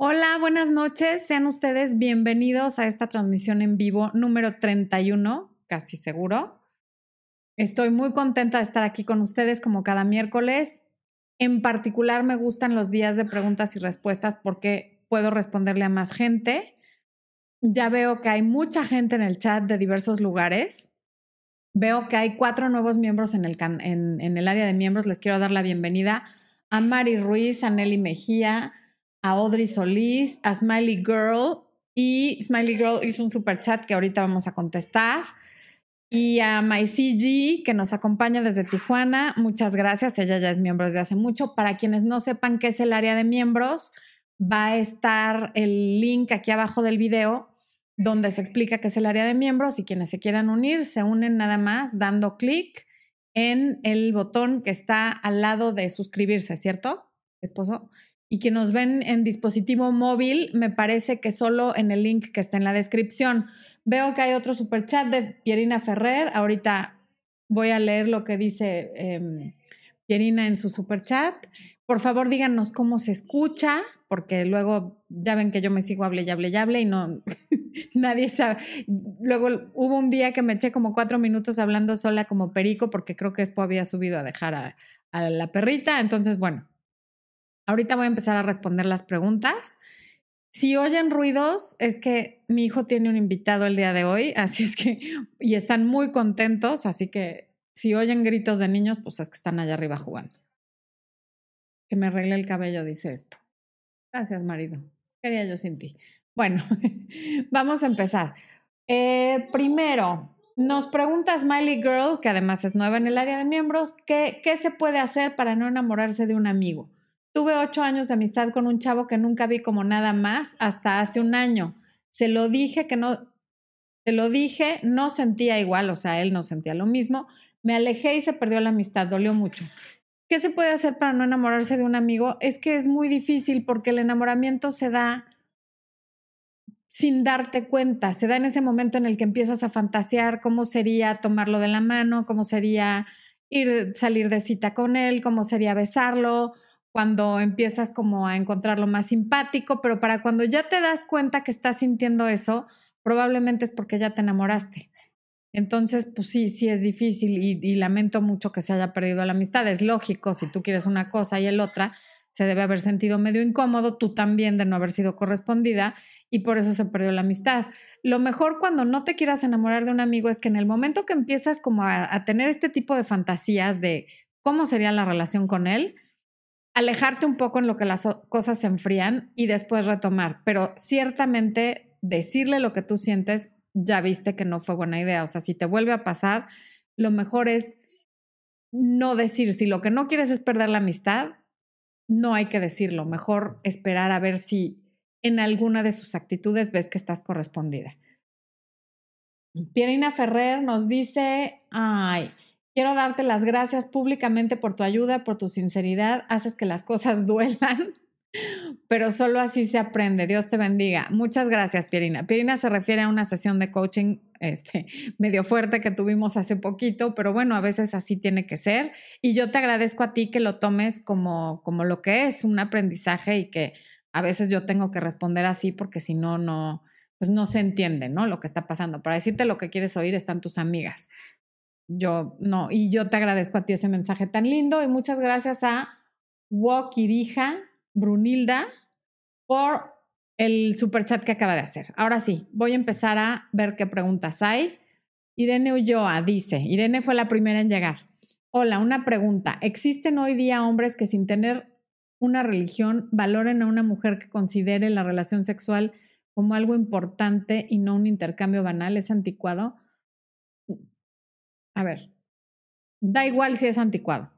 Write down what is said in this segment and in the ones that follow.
Hola, buenas noches. Sean ustedes bienvenidos a esta transmisión en vivo número 31, casi seguro. Estoy muy contenta de estar aquí con ustedes como cada miércoles. En particular me gustan los días de preguntas y respuestas porque puedo responderle a más gente. Ya veo que hay mucha gente en el chat de diversos lugares. Veo que hay cuatro nuevos miembros en el, en, el área de miembros. Les quiero dar la bienvenida a Mari Ruiz, a Nelly Mejía, a Audrey Solís, a Smiley Girl y Smiley Girl hizo un super chat que ahorita vamos a contestar. Y a MyCG, que nos acompaña desde Tijuana, muchas gracias. Ella ya es miembro desde hace mucho. Para quienes no sepan qué es el área de miembros, va a estar el link aquí abajo del video donde se explica qué es el área de miembros y quienes se quieran unir se unen nada más dando clic en el botón que está al lado de suscribirse, ¿cierto, esposo? Y que nos ven en dispositivo móvil, me parece que solo en el link que está en la descripción. Veo que hay otro super chat de Pierina Ferrer. Ahorita voy a leer lo que dice em, Pierina en su super chat. Por favor, díganos cómo se escucha, porque luego ya ven que yo me sigo hable y hable y hable y no, nadie sabe. Luego hubo un día que me eché como cuatro minutos hablando sola como perico, porque creo que después había subido a dejar a la perrita. Entonces, bueno, Ahorita voy a empezar a responder las preguntas. Si oyen ruidos, es que mi hijo tiene un invitado el día de hoy, así es que, y están muy contentos, así que si oyen gritos de niños, pues es que están allá arriba jugando. Que me arregle el cabello, dice esto. Gracias, marido. Quería yo sin ti. Bueno, vamos a empezar. Eh, primero, nos pregunta Smiley Girl, que además es nueva en el área de miembros, ¿qué, ¿qué se puede hacer para no enamorarse de un amigo? Tuve ocho años de amistad con un chavo que nunca vi como nada más hasta hace un año. Se lo dije que no, se lo dije, no sentía igual, o sea, él no sentía lo mismo. Me alejé y se perdió la amistad, dolió mucho. ¿Qué se puede hacer para no enamorarse de un amigo? Es que es muy difícil porque el enamoramiento se da sin darte cuenta, se da en ese momento en el que empiezas a fantasear cómo sería tomarlo de la mano, cómo sería ir salir de cita con él, cómo sería besarlo, cuando empiezas como a encontrarlo más simpático, pero para cuando ya te das cuenta que estás sintiendo eso, probablemente es porque ya te enamoraste. Entonces, pues sí, sí es difícil y, lamento mucho que se haya perdido la amistad. Es lógico, si tú quieres una cosa y el otra, se debe haber sentido medio incómodo, tú también de no haber sido correspondida y por eso se perdió la amistad. Lo mejor cuando no te quieras enamorar de un amigo es que en el momento que empiezas como a tener este tipo de fantasías de cómo sería la relación con él, alejarte un poco en lo que las cosas se enfrían y después retomar, pero ciertamente decirle lo que tú sientes, ya viste que no fue buena idea. O sea, si te vuelve a pasar, lo mejor es no decir, si lo que no quieres es perder la amistad, no hay que decirlo, mejor esperar a ver si en alguna de sus actitudes ves que estás correspondida. Pierina Ferrer nos dice, ay, Quiero darte las gracias públicamente por tu ayuda, por tu sinceridad. Haces que las cosas duelan, pero solo así se aprende. Dios te bendiga. Muchas gracias, Pierina. Pierina se refiere a una sesión de coaching este, medio fuerte que tuvimos hace poquito, pero bueno, a veces así tiene que ser. Y yo te agradezco a ti que lo tomes como, como lo que es, un aprendizaje y que a veces yo tengo que responder así porque si no, no, pues no se entiende, ¿no? Lo que está pasando. Para decirte lo que quieres oír están tus amigas yo no, y yo te agradezco a ti ese mensaje tan lindo y muchas gracias a Wokirija Brunilda por el super chat que acaba de hacer. Ahora sí, voy a empezar a ver qué preguntas hay. Irene Ulloa dice, Irene fue la primera en llegar. Hola, una pregunta. ¿Existen hoy día hombres que sin tener una religión valoren a una mujer que considere la relación sexual como algo importante y no un intercambio banal? ¿Es anticuado? A ver, da igual si es anticuado.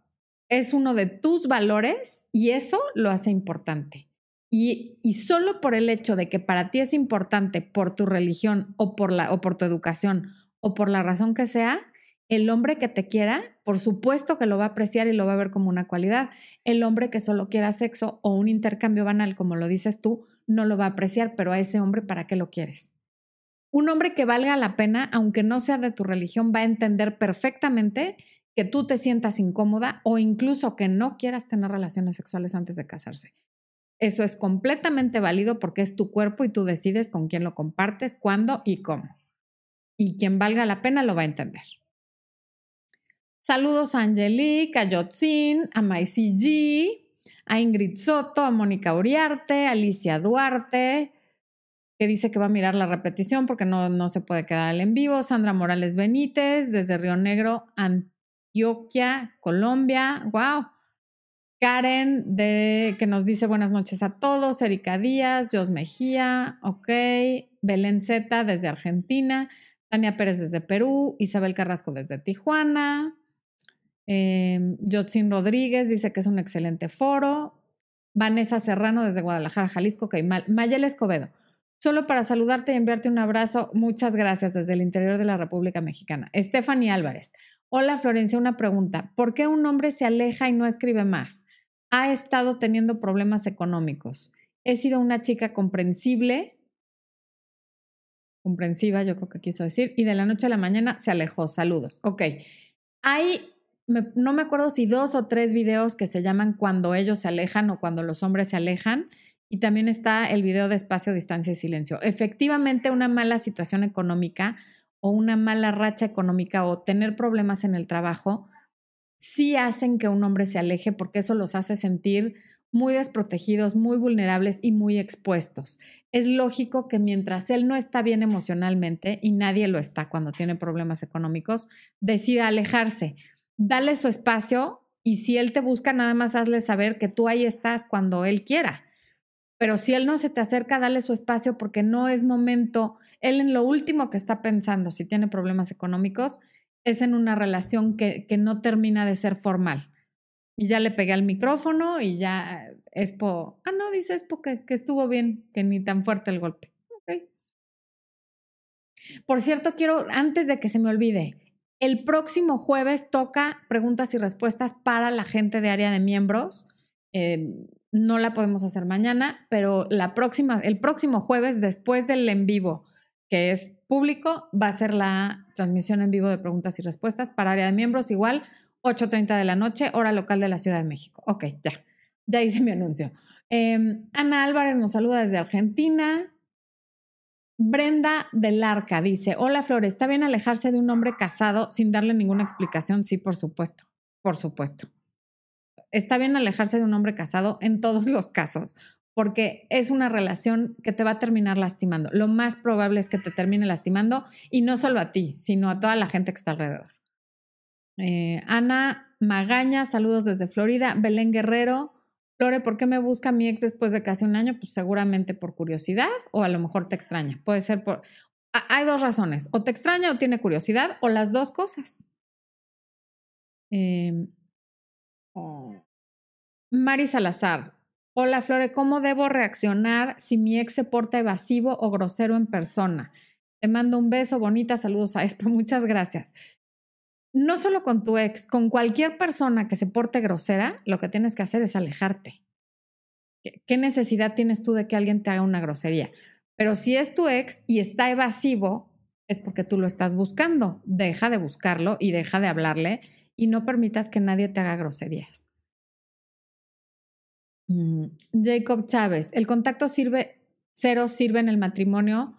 Es uno de tus valores y eso lo hace importante. Y, y, solo por el hecho de que para ti es importante por tu religión o por, la, o por tu educación o por la razón que sea, el hombre que te quiera, por supuesto que lo va a apreciar y lo va a ver como una cualidad. El hombre que solo quiera sexo o un intercambio banal, como lo dices tú, no lo va a apreciar, pero a ese hombre, ¿para qué lo quieres? Un hombre que valga la pena, aunque no sea de tu religión, va a entender perfectamente que tú te sientas incómoda o incluso que no quieras tener relaciones sexuales antes de casarse. Eso es completamente válido porque es tu cuerpo y tú decides con quién lo compartes, cuándo y cómo. Y quien valga la pena lo va a entender. Saludos a Angelique, a Yotzin, a Maisy G, a Ingrid Soto, a Mónica Uriarte, a Alicia Duarte, que dice que va a mirar la repetición porque no, no se puede quedar en vivo. Sandra Morales Benítez, desde Río Negro, Antioquia, Colombia. ¡Wow! Karen, de, que nos dice buenas noches a todos. Erika Díaz, Jos Mejía, ok. Belén Zeta, desde Argentina. Tania Pérez desde Perú. Isabel Carrasco desde Tijuana. Eh, Rodríguez dice que es un excelente foro. Vanessa Serrano desde Guadalajara, Jalisco. Ok, Mayel Escobedo. Solo para saludarte y enviarte un abrazo, muchas gracias desde el interior de la República Mexicana. Stephanie Álvarez. Hola Florencia, una pregunta. ¿Por qué un hombre se aleja y no escribe más? ha estado teniendo problemas económicos. He sido una chica comprensible, comprensiva, yo creo que quiso decir, y de la noche a la mañana se alejó. Saludos. Ok. Hay, no me acuerdo si dos o tres videos que se llaman Cuando ellos se alejan o Cuando los hombres se alejan. Y también está el video de espacio, distancia y silencio. Efectivamente, una mala situación económica o una mala racha económica o tener problemas en el trabajo sí hacen que un hombre se aleje porque eso los hace sentir muy desprotegidos, muy vulnerables y muy expuestos. Es lógico que mientras él no está bien emocionalmente, y nadie lo está cuando tiene problemas económicos, decida alejarse. Dale su espacio y si él te busca, nada más hazle saber que tú ahí estás cuando él quiera. Pero si él no se te acerca, dale su espacio porque no es momento. Él en lo último que está pensando, si tiene problemas económicos, es en una relación que, no termina de ser formal. Y ya le pegué al micrófono y ya es po, ah, no, dice es porque que estuvo bien, que ni tan fuerte el golpe. Por cierto, quiero, antes de que se me olvide, el próximo jueves toca preguntas y respuestas para la gente de área de miembros. Em, no la podemos hacer mañana, pero la próxima, el próximo jueves, después del en vivo que es público, va a ser la transmisión en vivo de preguntas y respuestas para área de miembros, igual 8.30 de la noche, hora local de la Ciudad de México. Ok, ya, ya hice mi anuncio. Em, Ana Álvarez nos saluda desde Argentina. Brenda del Arca dice, hola Flores, ¿está bien alejarse de un hombre casado sin darle ninguna explicación? Sí, por supuesto, por supuesto. Está bien alejarse de un hombre casado en todos los casos porque es una relación que te va a terminar lastimando. Lo más probable es que te termine lastimando y no solo a ti, sino a toda la gente que está alrededor. Eh, Ana Magaña, saludos desde Florida. Belén Guerrero, Flore, ¿por qué me busca mi ex después de casi un año? Pues seguramente por curiosidad o a lo mejor te extraña. Puede ser por... Hay dos razones, o te extraña o tiene curiosidad o las dos cosas. Eh, Mari Salazar, Hola Flore, ¿cómo debo reaccionar si mi ex se porta evasivo o grosero en persona? Te mando un beso, bonita, saludos a Espe, muchas gracias. No solo con tu ex, con cualquier persona que se porte grosera, lo que tienes que hacer es alejarte. ¿Qué necesidad tienes tú de que alguien te haga una grosería? Pero si es tu ex y está evasivo, es porque tú lo estás buscando. Deja de buscarlo y deja de hablarle y no permitas que nadie te haga groserías. Mm, Jacob Chávez, el contacto sirve, cero sirve en el matrimonio.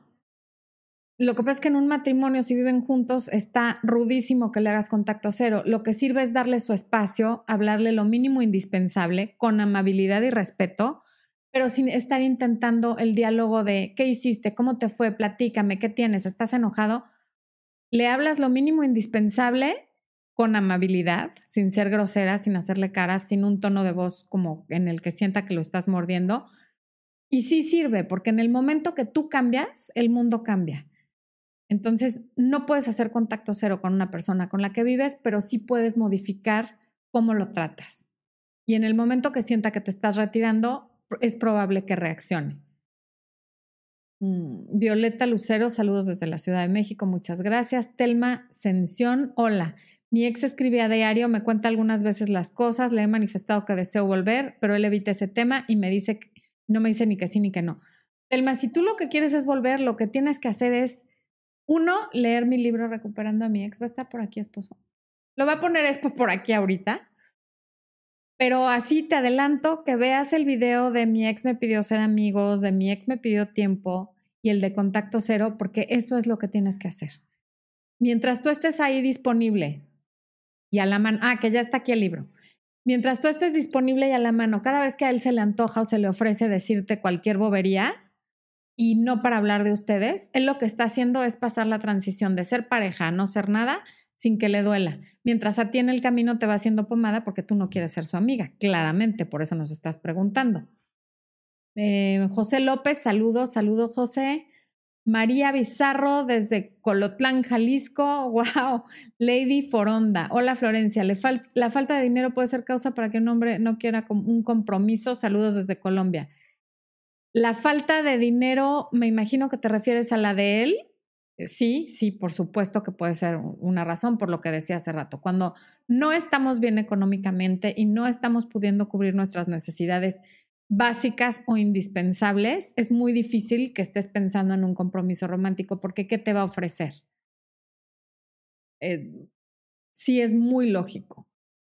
Lo que pasa es que en un matrimonio, si viven juntos, está rudísimo que le hagas contacto cero. Lo que sirve es darle su espacio, hablarle lo mínimo indispensable, con amabilidad y respeto, pero sin estar intentando el diálogo de ¿qué hiciste? ¿Cómo te fue? Platícame, ¿qué tienes? ¿Estás enojado? Le hablas lo mínimo indispensable con amabilidad, sin ser grosera, sin hacerle caras, sin un tono de voz como en el que sienta que lo estás mordiendo. Y sí sirve, porque en el momento que tú cambias, el mundo cambia. Entonces, no puedes hacer contacto cero con una persona con la que vives, pero sí puedes modificar cómo lo tratas. Y en el momento que sienta que te estás retirando, es probable que reaccione. Mm, Violeta Lucero, saludos desde la Ciudad de México, muchas gracias. Telma Sención, hola. Mi ex escribe a diario, me cuenta algunas veces las cosas, le he manifestado que deseo volver, pero él evita ese tema y me dice, que, no me dice ni que sí ni que no. Telma, si tú lo que quieres es volver, lo que tienes que hacer es, uno, leer mi libro Recuperando a mi ex. Va a estar por aquí, esposo. Lo va a poner esto por aquí ahorita. Pero así te adelanto que veas el video de mi ex me pidió ser amigos, de mi ex me pidió tiempo y el de contacto cero, porque eso es lo que tienes que hacer. Mientras tú estés ahí disponible y a la mano, ah, que ya está aquí el libro. Mientras tú estés disponible y a la mano, cada vez que a él se le antoja o se le ofrece decirte cualquier bobería y no para hablar de ustedes, él lo que está haciendo es pasar la transición de ser pareja a no ser nada sin que le duela. Mientras a ti en el camino te va haciendo pomada porque tú no quieres ser su amiga, claramente, por eso nos estás preguntando. Eh, José López, saludos, saludos José. María Bizarro desde Colotlán, Jalisco. Wow. Lady Foronda. Hola Florencia. ¿Le la falta de dinero puede ser causa para que un hombre no quiera un compromiso. Saludos desde Colombia. La falta de dinero, me imagino que te refieres a la de él eh, sí, sí, por supuesto que puede ser una razón por lo que decía hace rato. Cuando no estamos bien económicamente y no estamos pudiendo cubrir nuestras necesidades básicas o indispensables, es muy difícil que estés pensando en un compromiso romántico porque ¿qué te va a ofrecer? Eh, sí, es muy lógico.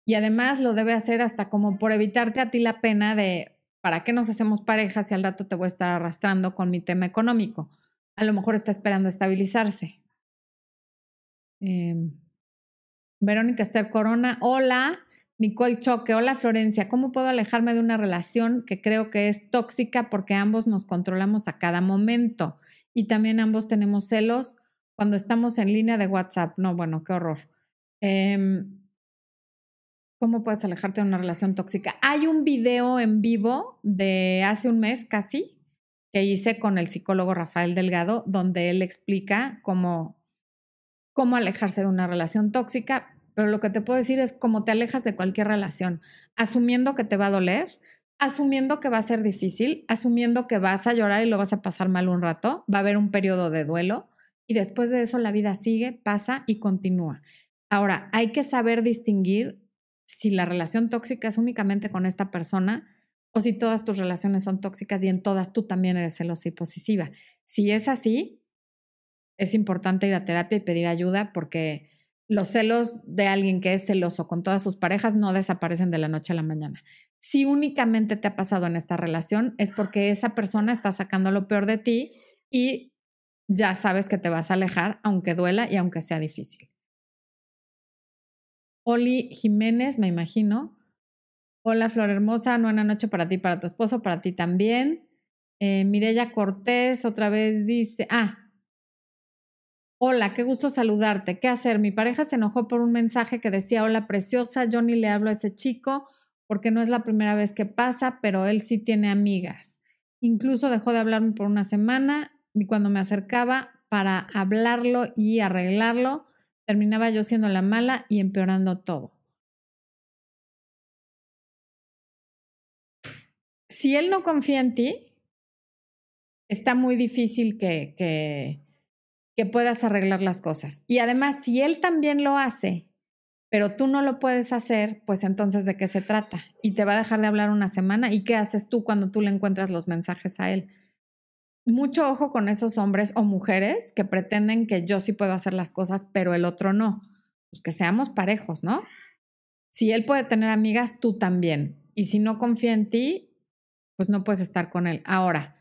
Y además lo debe hacer hasta como por evitarte a ti la pena de, ¿para qué nos hacemos parejas si al rato te voy a estar arrastrando con mi tema económico? a lo mejor está esperando estabilizarse. Em, Verónica Esther Corona, hola. Nicole Choque, hola Florencia, ¿cómo puedo alejarme de una relación que creo que es tóxica porque ambos nos controlamos a cada momento y también ambos tenemos celos cuando estamos en línea de WhatsApp? No, bueno, qué horror. Em, ¿Cómo puedes alejarte de una relación tóxica? Hay un video en vivo de hace un mes casi que hice con el psicólogo Rafael Delgado, donde él explica cómo, cómo alejarse de una relación tóxica, pero lo que te puedo decir es cómo te alejas de cualquier relación, asumiendo que te va a doler, asumiendo que va a ser difícil, asumiendo que vas a llorar y lo vas a pasar mal un rato, va a haber un periodo de duelo y después de eso la vida sigue, pasa y continúa. Ahora, hay que saber distinguir si la relación tóxica es únicamente con esta persona o si todas tus relaciones son tóxicas y en todas tú también eres celosa y posesiva. Si es así, es importante ir a terapia y pedir ayuda porque los celos de alguien que es celoso con todas sus parejas no desaparecen de la noche a la mañana. Si únicamente te ha pasado en esta relación es porque esa persona está sacando lo peor de ti y ya sabes que te vas a alejar aunque duela y aunque sea difícil. Oli Jiménez, me imagino, Hola, Flor Hermosa, buena noche para ti, para tu esposo, para ti también. Eh, Mirella Cortés otra vez dice, ah, hola, qué gusto saludarte. ¿Qué hacer? Mi pareja se enojó por un mensaje que decía, hola, preciosa, yo ni le hablo a ese chico porque no es la primera vez que pasa, pero él sí tiene amigas. Incluso dejó de hablarme por una semana y cuando me acercaba para hablarlo y arreglarlo, terminaba yo siendo la mala y empeorando todo. si él no confía en ti, está muy difícil que, que, que puedas arreglar las cosas. Y además, si él también lo hace, pero tú no lo puedes hacer, pues entonces de qué se trata. Y te va a dejar de hablar una semana. ¿Y qué haces tú cuando tú le encuentras los mensajes a él? Mucho ojo con esos hombres o mujeres que pretenden que yo sí puedo hacer las cosas, pero el otro no. Pues que seamos parejos, ¿no? Si él puede tener amigas, tú también. Y si no confía en ti, pues no puedes estar con él. Ahora,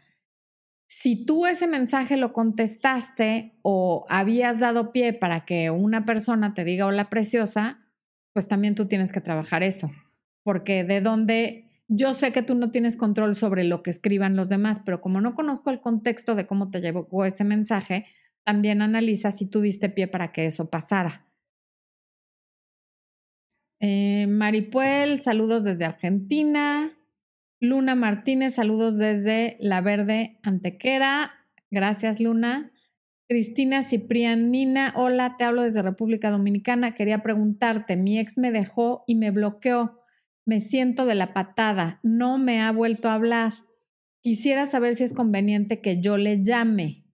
si tú ese mensaje lo contestaste o habías dado pie para que una persona te diga hola preciosa, pues también tú tienes que trabajar eso, porque de dónde yo sé que tú no tienes control sobre lo que escriban los demás, pero como no conozco el contexto de cómo te llegó ese mensaje, también analiza si tú diste pie para que eso pasara. Eh, Maripuel, saludos desde Argentina. Luna Martínez, saludos desde La Verde Antequera. Gracias, Luna. Cristina Ciprianina, hola, te hablo desde República Dominicana. Quería preguntarte, mi ex me dejó y me bloqueó. Me siento de la patada, no me ha vuelto a hablar. Quisiera saber si es conveniente que yo le llame.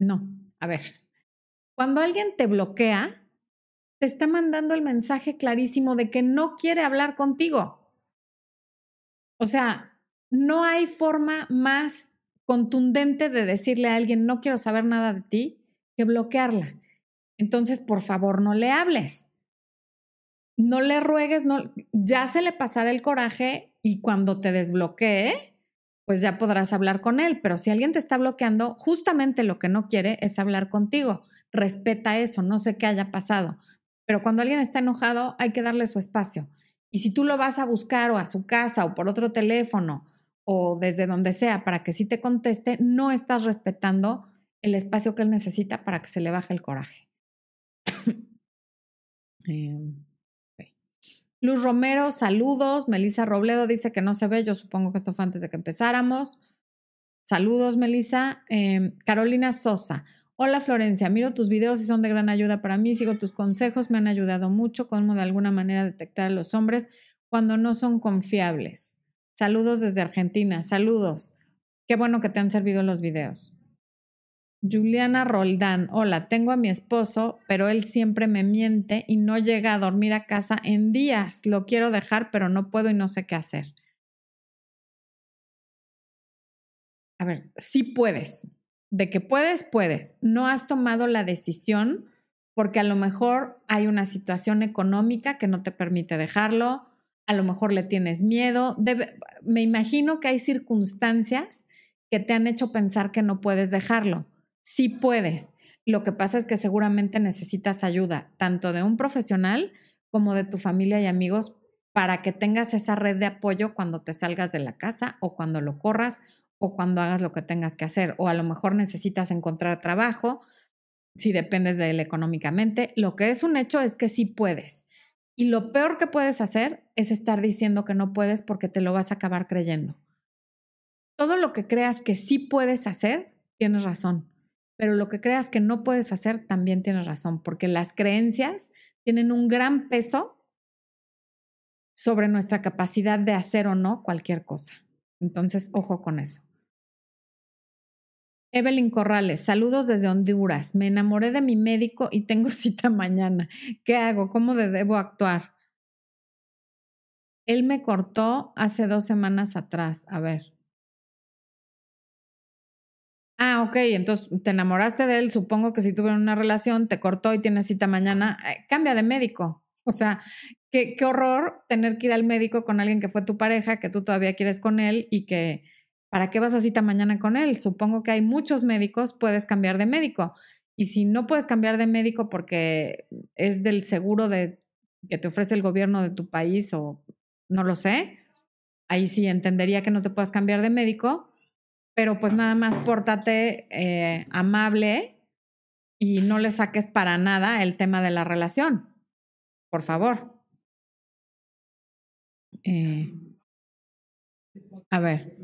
No, a ver. Cuando alguien te bloquea, te está mandando el mensaje clarísimo de que no quiere hablar contigo. O sea, no hay forma más contundente de decirle a alguien no quiero saber nada de ti que bloquearla. Entonces, por favor, no le hables. no le ruegues, no, ya se le pasará el coraje y cuando te desbloquee, pues ya podrás hablar con él. Pero si alguien te está bloqueando, justamente lo que no quiere es hablar contigo. Respeta eso, no sé qué haya pasado. Pero cuando alguien está enojado, hay que darle su espacio. Y si tú lo vas a buscar o a su casa o por otro teléfono o desde donde sea para que sí te conteste, no estás respetando el espacio que él necesita para que se le baje el coraje. Em, Luz Romero, saludos. Melissa Robledo dice que no se ve. Yo supongo que esto fue antes de que empezáramos. Saludos, Melissa. Em, Carolina Sosa. Hola Florencia, miro tus videos y son de gran ayuda para mí. Sigo tus consejos, me han ayudado mucho. Cómo de alguna manera detectar a los hombres cuando no son confiables. Saludos desde Argentina. Saludos. Qué bueno que te han servido los videos. Juliana Roldán, hola, tengo a mi esposo, pero él siempre me miente y no llega a dormir a casa en días. Lo quiero dejar, pero no puedo y no sé qué hacer. A ver, sí puedes. De que puedes, puedes. No has tomado la decisión porque a lo mejor hay una situación económica que no te permite dejarlo, a lo mejor le tienes miedo. me imagino que hay circunstancias que te han hecho pensar que no puedes dejarlo sí puedes. Lo que pasa es que seguramente necesitas ayuda, tanto de un profesional como de tu familia y amigos, para que tengas esa red de apoyo cuando te salgas de la casa o cuando lo corras o cuando hagas lo que tengas que hacer. O a lo mejor necesitas encontrar trabajo, si dependes de él económicamente. Lo que es un hecho es que sí puedes. Y lo peor que puedes hacer es estar diciendo que no puedes porque te lo vas a acabar creyendo. Todo lo que creas que sí puedes hacer, tienes razón pero lo que creas que no puedes hacer también tienes razón, porque las creencias tienen un gran peso sobre nuestra capacidad de hacer o no cualquier cosa. Entonces, ojo con eso. Evelyn Corrales, saludos desde Honduras. Me enamoré de mi médico y tengo cita mañana. ¿Qué hago? ¿Cómo debo actuar? Él me cortó hace dos semanas atrás. A ver. Ah, ok, entonces te enamoraste de él, supongo que si tuvieron una relación, te cortó y tienes cita mañana, eh, cambia de médico. O sea, qué, qué horror tener que ir al médico con alguien que fue tu pareja, que tú todavía quieres con él y que, ¿para qué vas a cita mañana con él? Supongo que hay muchos médicos, puedes cambiar de médico. Y si no puedes cambiar de médico porque es del seguro de, que te ofrece el gobierno de tu país o no lo sé, ahí sí entendería que no te puedas cambiar de médico pero pues nada más pórtate eh, amable y no le saques para nada el tema de la relación. Por favor. Eh, a ver.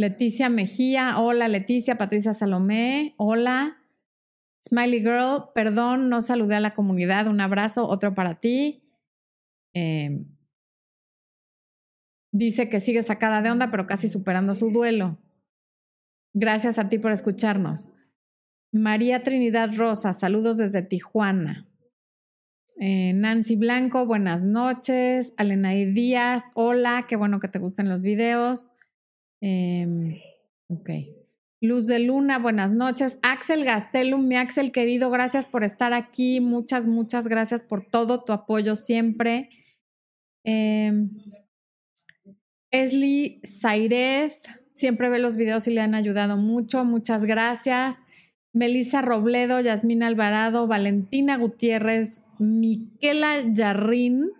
Leticia Mejía, hola Leticia, Patricia Salomé, hola. Smiley Girl, perdón, no saludé a la comunidad, un abrazo, otro para ti. Eh, dice que sigue sacada de onda, pero casi superando su duelo. Gracias a ti por escucharnos. María Trinidad Rosa, saludos desde Tijuana. Eh, Nancy Blanco, buenas noches. Alenaí Díaz, hola, qué bueno que te gusten los videos. Ok. Luz de Luna, buenas noches. Axel Gastelum, mi Axel querido, gracias por estar aquí. Muchas, muchas gracias por todo tu apoyo siempre. Eh, Esli Zairez, Siempre ve los videos y le han ayudado mucho. Muchas gracias. Melissa Robledo, Yasmina Alvarado, Valentina Gutiérrez, Miquela Yarrín,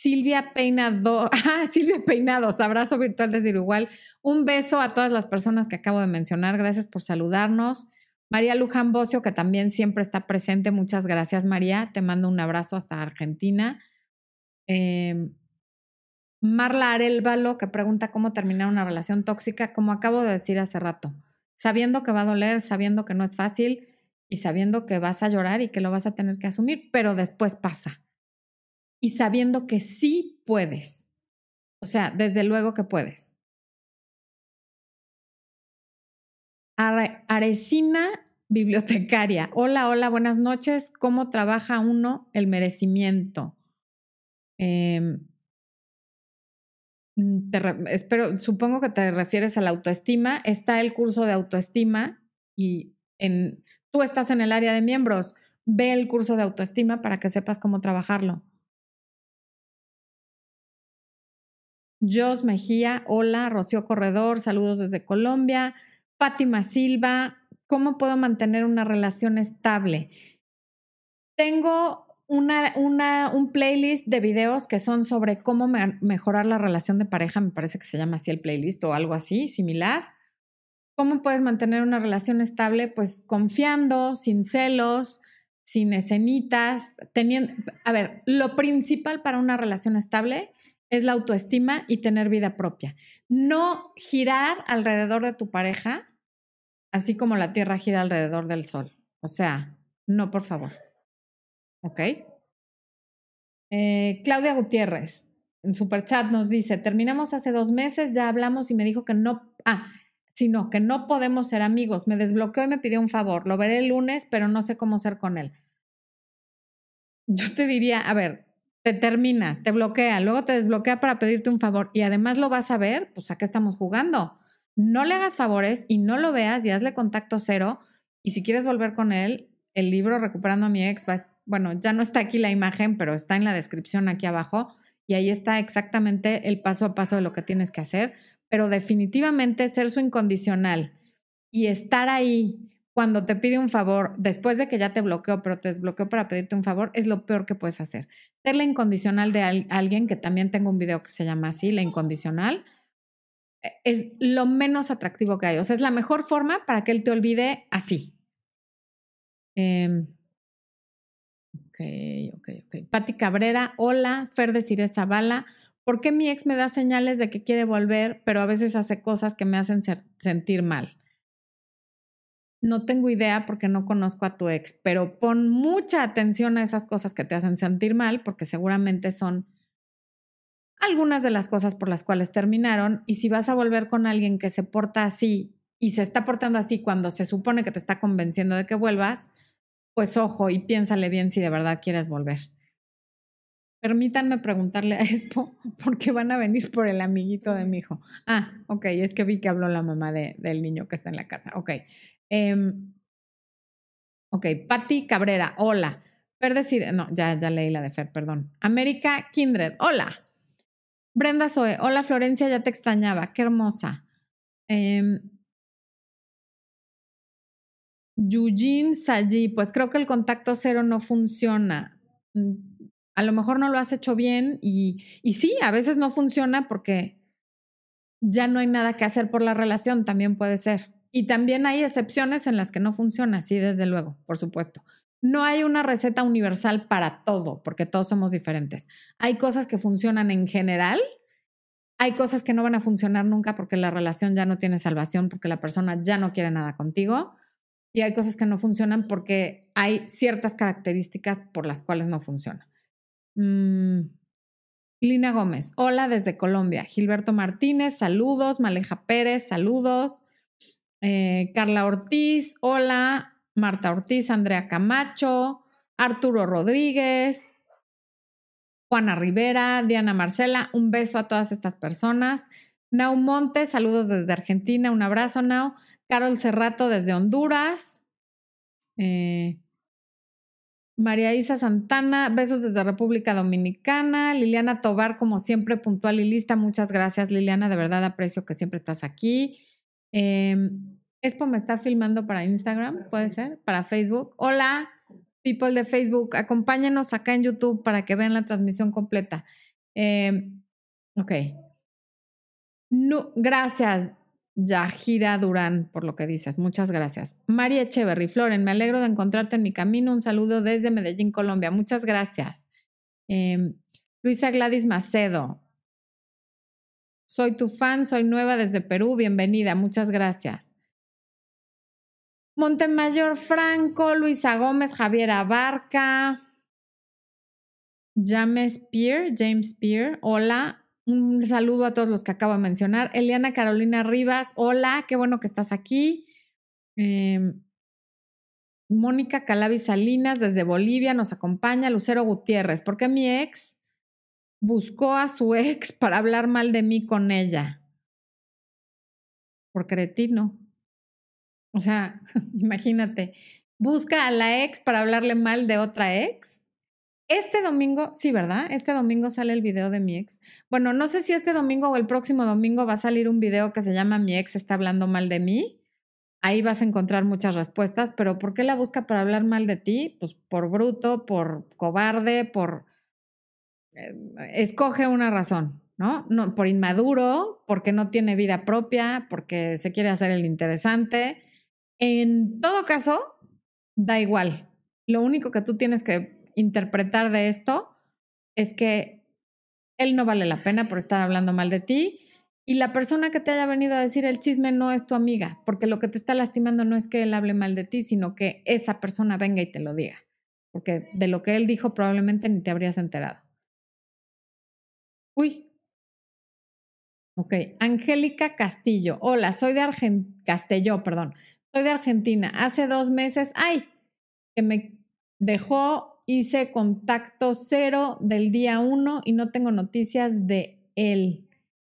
Silvia Peinado, Silvia Peinados, abrazo virtual desde Uruguay. Un beso a todas las personas que acabo de mencionar. Gracias por saludarnos. María Luján Bocio, que también siempre está presente. Muchas gracias, María. Te mando un abrazo hasta Argentina. Eh, Marla Arelvalo, que pregunta cómo terminar una relación tóxica, como acabo de decir hace rato, sabiendo que va a doler, sabiendo que no es fácil y sabiendo que vas a llorar y que lo vas a tener que asumir, pero después pasa. Y sabiendo que sí puedes. O sea, desde luego que puedes. Arecina bibliotecaria. Hola, hola, buenas noches. ¿Cómo trabaja uno el merecimiento? Eh, Mm, espero, supongo que te refieres a la autoestima. Está el curso de autoestima y en, tú estás en el área de miembros. Ve el curso de autoestima para que sepas cómo trabajarlo. Jos Mejía, hola. Rocío Corredor, saludos desde Colombia. Fátima Silva, ¿cómo puedo mantener una relación estable? Tengo una, una, un playlist de videos que son sobre cómo mejorar la relación de pareja, me parece que se llama así el playlist o algo así, similar. ¿Cómo puedes mantener una relación estable? Pues confiando, sin celos, sin escenitas, teniendo... A ver, lo principal para una relación estable es la autoestima y tener vida propia. No girar alrededor de tu pareja, así como la Tierra gira alrededor del Sol. O sea, no, por favor. ¿Ok? Eh, Claudia Gutiérrez, en Superchat nos dice, terminamos hace dos meses, ya hablamos y me dijo que no... Ah, sino que no podemos ser amigos. Me desbloqueó y me pidió un favor. Lo veré el lunes, pero no sé cómo ser con él. Yo te diría, a ver, te termina, te bloquea, luego te desbloquea para pedirte un favor y además lo vas a ver, pues a qué estamos jugando. No le hagas favores y no lo veas y hazle contacto cero. Y si quieres volver con él, el libro Recuperando a mi ex bueno, ya no está aquí la imagen, pero está en la descripción aquí abajo y ahí está exactamente el paso a paso de lo que tienes que hacer pero definitivamente ser su incondicional y estar ahí cuando te pide un favor, después de que ya te bloqueó, pero te desbloqueó para pedirte un favor, es lo peor que puedes hacer. Ser la incondicional de alguien, que también tengo un video que se llama así, la incondicional, e, es lo menos atractivo que hay. O sea, es la mejor forma para que él te olvide así. Eh, ok, ok, ok. Patti Cabrera, hola. Fer de ¿Por qué mi ex me da señales de que quiere volver, pero a veces hace cosas que me hacen sentir mal? No tengo idea porque no conozco a tu ex, pero pon mucha atención a esas cosas que te hacen sentir mal porque seguramente son algunas de las cosas por las cuales terminaron y si vas a volver con alguien que se porta así y se está portando así cuando se supone que te está convenciendo de que vuelvas, pues ojo y piénsale bien si de verdad quieres volver. Permítanme preguntarle a Expo por qué van a venir por el amiguito de mi hijo. Ah, ok, es que vi que habló la mamá de, del niño que está en la casa. Ok. Um, ok, Patti Cabrera, hola. Fer decide, no, ya, ya leí la de Fer, perdón. América Kindred, hola. Brenda Zoe, hola Florencia, ya te extrañaba, qué hermosa. Eh, Eugene Saji, pues creo que el contacto cero no funciona a lo mejor no lo has hecho bien y, y sí, a veces no funciona porque ya no hay nada que hacer por la relación, también puede ser. Y también hay excepciones en las que no funciona, sí, desde luego, por supuesto. No hay una receta universal para todo, porque todos somos diferentes. Hay cosas que funcionan en general, hay cosas que no van a funcionar nunca porque la relación ya no tiene salvación, porque la persona ya no quiere nada contigo, y hay cosas que no funcionan porque hay ciertas características por las cuales no funciona. Mm, Lina Gómez, hola desde Colombia. Gilberto Martínez, saludos. Maleja Pérez, saludos. Eh, Carla Ortiz, hola. Marta Ortiz, Andrea Camacho, Arturo Rodríguez, Juana Rivera, Diana Marcela, un beso a todas estas personas. Nau Montes, saludos desde Argentina, un abrazo, Nau. Carol Cerrato desde Honduras. Eh, María Isa Santana, besos desde República Dominicana. Liliana Tobar, como siempre, puntual y lista. Muchas gracias, Liliana. De verdad aprecio que siempre estás aquí. Eh, Expo me está filmando para Instagram, puede ser, para Facebook. Hola, people de Facebook, acompáñenos acá en YouTube para que vean la transmisión completa. Eh, ok. No, gracias. Yajira Durán, por lo que dices. Muchas gracias. María Echeverry, Floren, me alegro de encontrarte en mi camino. Un saludo desde Medellín, Colombia. Muchas gracias. Em, Luisa Gladys Macedo, soy tu fan, soy nueva desde Perú. Bienvenida, muchas gracias. Montemayor Franco, Luisa Gómez, Javier Abarca, James Pierre, James Pierre, hola. Un saludo a todos los que acabo de mencionar. Eliana Carolina Rivas, hola, qué bueno que estás aquí. Em, Mónica Calavi Salinas desde Bolivia nos acompaña. Lucero Gutiérrez, ¿por qué mi ex buscó a su ex para hablar mal de mí con ella? Por cretino. O sea, imagínate, busca a la ex para hablarle mal de otra ex. Este domingo, sí, ¿verdad? Este domingo sale el video de mi ex. Bueno, no sé si este domingo o el próximo domingo va a salir un video que se llama Mi ex está hablando mal de mí. Ahí vas a encontrar muchas respuestas, pero ¿por qué la busca para hablar mal de ti? Pues por bruto, por cobarde, por... Eh, escoge una razón, ¿no? ¿no? Por inmaduro, porque no tiene vida propia, porque se quiere hacer el interesante. En todo caso, da igual. Lo único que tú tienes que interpretar de esto es que él no vale la pena por estar hablando mal de ti y la persona que te haya venido a decir el chisme no es tu amiga, porque lo que te está lastimando no es que él hable mal de ti, sino que esa persona venga y te lo diga, porque de lo que él dijo probablemente ni te habrías enterado. Uy. Ok, Angélica Castillo. Hola, soy de Argentina, Castelló, perdón. Soy de Argentina. Hace dos meses, ay, que me dejó hice contacto cero del día uno y no tengo noticias de él,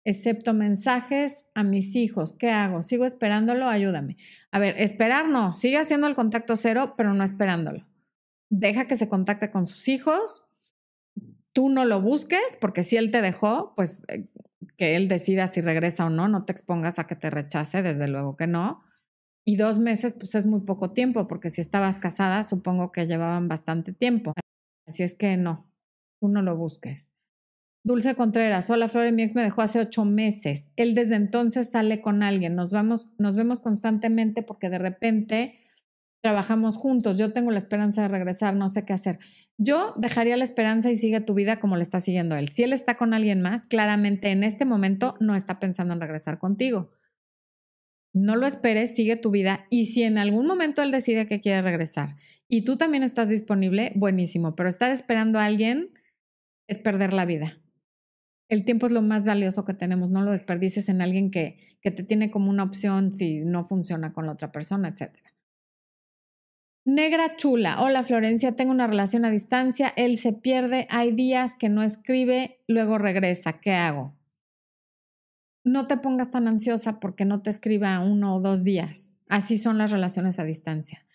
excepto mensajes a mis hijos. ¿Qué hago? ¿Sigo esperándolo? Ayúdame. A ver, esperar no, sigue haciendo el contacto cero, pero no esperándolo. Deja que se contacte con sus hijos. Tú no lo busques, porque si él te dejó, pues eh, que él decida si regresa o no, no te expongas a que te rechace, desde luego que no. Y dos meses, pues es muy poco tiempo, porque si estabas casada, supongo que llevaban bastante tiempo. Así es que no, tú no lo busques. Dulce Contreras, hola Flore, mi ex me dejó hace ocho meses. Él desde entonces sale con alguien. Nos, vamos, nos vemos constantemente porque de repente trabajamos juntos. Yo tengo la esperanza de regresar, no sé qué hacer. Yo dejaría la esperanza y sigue tu vida como le está siguiendo él. Si él está con alguien más, claramente en este momento no está pensando en regresar contigo no lo esperes, sigue tu vida y si en algún momento él decide que quiere regresar y tú también estás disponible, buenísimo, pero estar esperando a alguien es perder la vida. El tiempo es lo más valioso que tenemos, no lo desperdices en alguien que, que te tiene como una opción si no funciona con la otra persona, etc. Negra chula, hola Florencia, tengo una relación a distancia, él se pierde, hay días que no escribe, luego regresa, ¿qué hago? no te pongas tan ansiosa porque no te escriba uno o dos días. Así son las relaciones a distancia.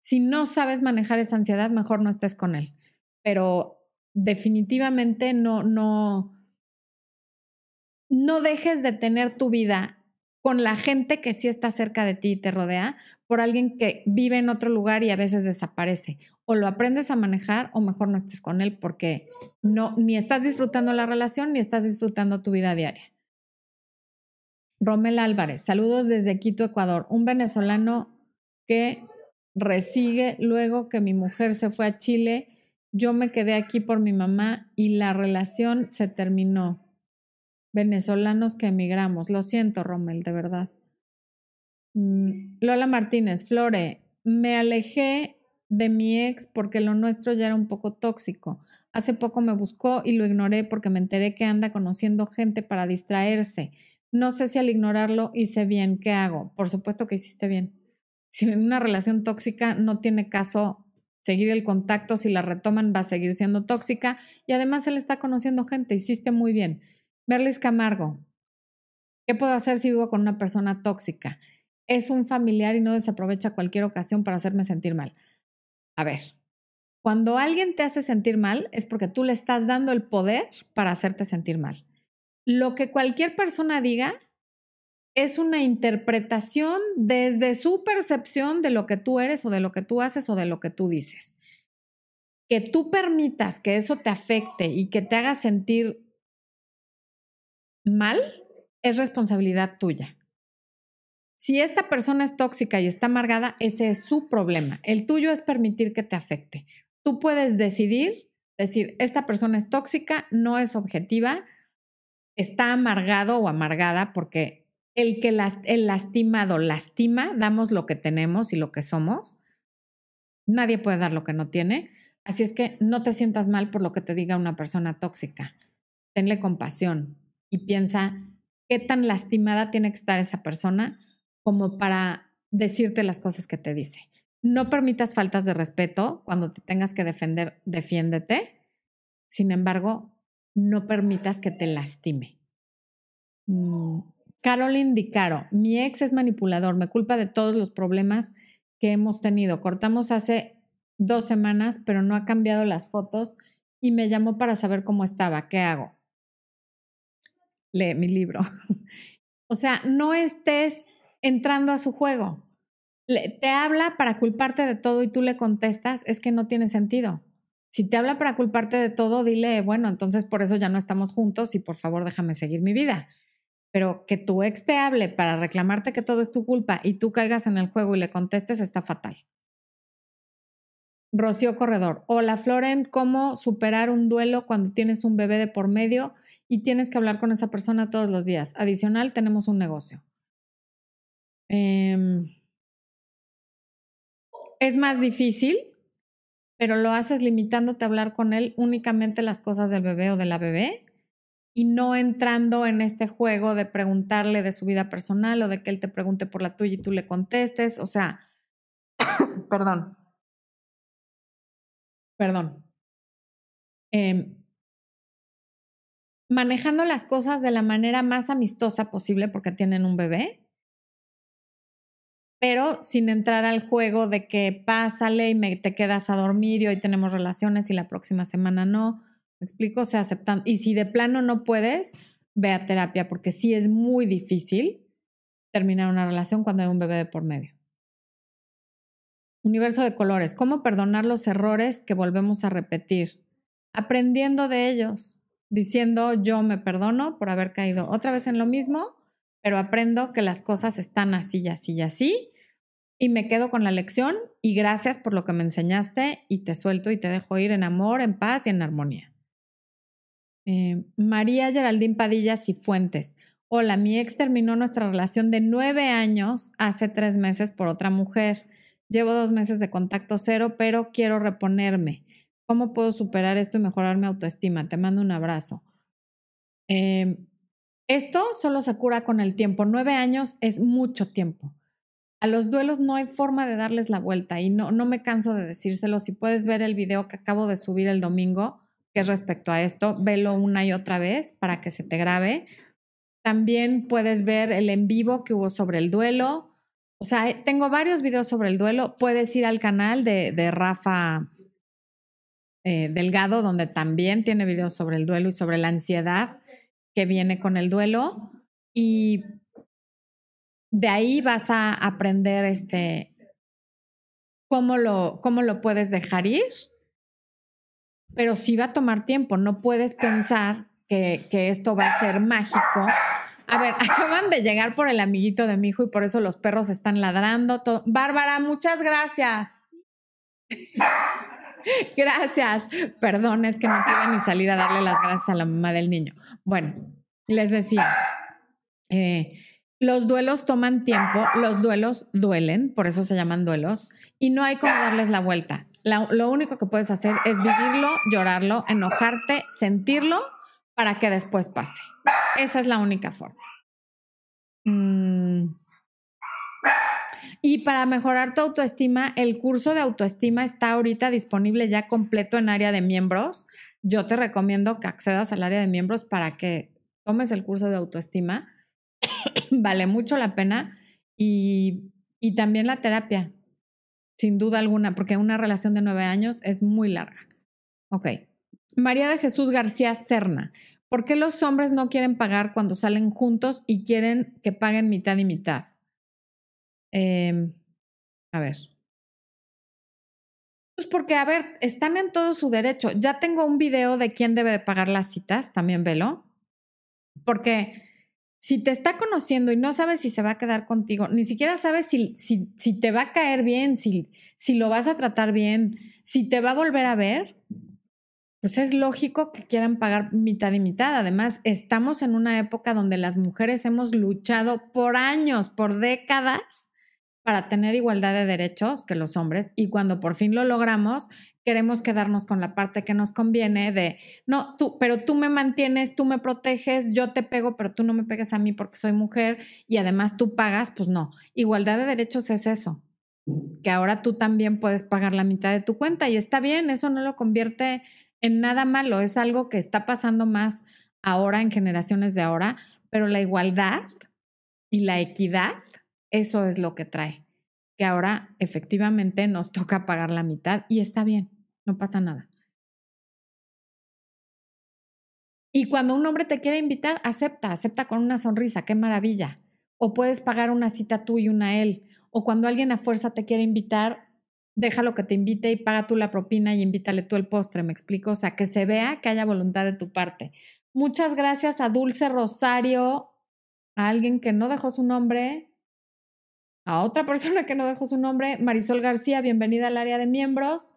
Si no sabes manejar esa ansiedad, mejor no estés con él. Pero definitivamente no, no, no dejes de tener tu vida con la gente que sí está cerca de ti y te rodea por alguien que vive en otro lugar y a veces desaparece. O lo aprendes a manejar o mejor no estés con él porque no, ni estás disfrutando la relación ni estás disfrutando tu vida diaria. Romel Álvarez, saludos desde Quito, Ecuador. Un venezolano que resigue luego que mi mujer se fue a Chile. Yo me quedé aquí por mi mamá y la relación se terminó. Venezolanos que emigramos. Lo siento, Romel, de verdad. Mm, Lola Martínez, Flore, me alejé de mi ex porque lo nuestro ya era un poco tóxico. Hace poco me buscó y lo ignoré porque me enteré que anda conociendo gente para distraerse. No sé si al ignorarlo hice bien, ¿qué hago? Por supuesto que hiciste bien. Si en una relación tóxica no tiene caso seguir el contacto, si la retoman va a seguir siendo tóxica y además él está conociendo gente, hiciste muy bien. Merlis Camargo, ¿qué puedo hacer si vivo con una persona tóxica? Es un familiar y no desaprovecha cualquier ocasión para hacerme sentir mal. A ver, cuando alguien te hace sentir mal es porque tú le estás dando el poder para hacerte sentir mal lo que cualquier persona diga es una interpretación desde su percepción de lo que tú eres o de lo que tú haces o de lo que tú dices. Que tú permitas que eso te afecte y que te haga sentir mal es responsabilidad tuya. Si esta persona es tóxica y está amargada, ese es su problema. El tuyo es permitir que te afecte. Tú puedes decidir, decir, esta persona es tóxica, no es objetiva, está amargado o amargada porque el que el lastimado lastima, damos lo que tenemos y lo que somos. Nadie puede dar lo que no tiene. Así es que no te sientas mal por lo que te diga una persona tóxica. Tenle compasión y piensa qué tan lastimada tiene que estar esa persona como para decirte las cosas que te dice. No permitas faltas de respeto. Cuando te tengas que defender, defiéndete. Sin embargo, no permitas que te lastime. Mm, Caroline mi ex es manipulador, me culpa de todos los problemas que hemos tenido. Cortamos hace dos semanas, pero no ha cambiado las fotos y me llamó para saber cómo estaba. ¿Qué hago? Lee mi libro. o sea, no estés entrando a su juego. te habla para culparte de todo y tú le contestas, es que no tiene sentido. Si te habla para culparte de todo, dile, bueno, entonces por eso ya no estamos juntos y por favor déjame seguir mi vida. Pero que tu ex te hable para reclamarte que todo es tu culpa y tú caigas en el juego y le contestes está fatal. Rocío Corredor. Hola, Floren, ¿cómo superar un duelo cuando tienes un bebé de por medio y tienes que hablar con esa persona todos los días? Adicional, tenemos un negocio. Em, es más difícil, pero lo haces limitándote a hablar con él únicamente las cosas del bebé o de la bebé y no entrando en este juego de preguntarle de su vida personal o de que él te pregunte por la tuya y tú le contestes. O sea, perdón. Perdón. Em, manejando las cosas de la manera más amistosa posible porque tienen un bebé, pero sin entrar al juego de que pásale y me, te quedas a dormir y hoy tenemos relaciones y la próxima semana no. ¿Me explico? O sea, aceptando. Y si de plano no puedes, ve a terapia, porque sí es muy difícil terminar una relación cuando hay un bebé de por medio. Universo de colores. ¿Cómo perdonar los errores que volvemos a repetir? Aprendiendo de ellos, diciendo yo me perdono por haber caído otra vez en lo mismo, pero aprendo que las cosas están así y así y así y me quedo con la lección y gracias por lo que me enseñaste y te suelto y te dejo ir en amor, en paz y en armonía. Eh, María Geraldine Padilla Cifuentes. Hola, mi ex terminó nuestra relación de nueve años hace tres meses por otra mujer. Llevo dos meses de contacto cero, pero quiero reponerme. ¿Cómo puedo superar esto y mejorar mi autoestima? Te mando un abrazo. Eh, esto solo se cura con el tiempo. Nueve años es mucho tiempo. A los duelos no hay forma de darles la vuelta y no, no me canso de decírselo. Si puedes ver el video que acabo de subir el domingo, que es respecto a esto, velo una y otra vez para que se te grabe. También puedes ver el en vivo que hubo sobre el duelo. O sea, tengo varios videos sobre el duelo. Puedes ir al canal de, de Rafa eh, Delgado, donde también tiene videos sobre el duelo y sobre la ansiedad que viene con el duelo. Y de ahí vas a aprender este, cómo, lo, cómo lo puedes dejar ir pero sí va a tomar tiempo. No puedes pensar que, que esto va a ser mágico. A ver, acaban de llegar por el amiguito de mi hijo y por eso los perros están ladrando. Bárbara, muchas gracias. gracias. Perdón, es que no pude ni salir a darle las gracias a la mamá del niño. Bueno, les decía, eh, los duelos toman tiempo, los duelos duelen, por eso se llaman duelos, y no hay como darles la vuelta lo único que puedes hacer es vivirlo, llorarlo, enojarte, sentirlo para que después pase. Esa es la única forma. Mm. Y para mejorar tu autoestima, el curso de autoestima está ahorita disponible ya completo en área de miembros. Yo te recomiendo que accedas al área de miembros para que tomes el curso de autoestima. vale mucho la pena. Y, y también la terapia sin duda alguna, porque una relación de nueve años es muy larga. Ok. María de Jesús García Cerna. ¿Por qué los hombres no quieren pagar cuando salen juntos y quieren que paguen mitad y mitad? Em, a ver. Pues porque, a ver, están en todo su derecho. Ya tengo un video de quién debe de pagar las citas, también velo. Porque si te está conociendo y no sabes si se va a quedar contigo, ni siquiera sabes si, si, si, te va a caer bien, si, si lo vas a tratar bien, si te va a volver a ver, pues es lógico que quieran pagar mitad y mitad. Además, estamos en una época donde las mujeres hemos luchado por años, por décadas, para tener igualdad de derechos que los hombres y cuando por fin lo logramos, queremos quedarnos con la parte que nos conviene de, no, tú, pero tú me mantienes, tú me proteges, yo te pego, pero tú no me pegas a mí porque soy mujer y además tú pagas, pues no. Igualdad de derechos es eso, que ahora tú también puedes pagar la mitad de tu cuenta y está bien, eso no lo convierte en nada malo, es algo que está pasando más ahora en generaciones de ahora, pero la igualdad y la equidad, eso es lo que trae que ahora efectivamente nos toca pagar la mitad y está bien, no pasa nada. Y cuando un hombre te quiere invitar, acepta, acepta con una sonrisa, qué maravilla. O puedes pagar una cita tú y una él. O cuando alguien a fuerza te quiere invitar, déjalo que te invite y paga tú la propina y invítale tú el postre, me explico. O sea, que se vea que haya voluntad de tu parte. Muchas gracias a Dulce Rosario, a alguien que no dejó su nombre, a otra persona que no dejó su nombre, Marisol García, bienvenida al área de miembros.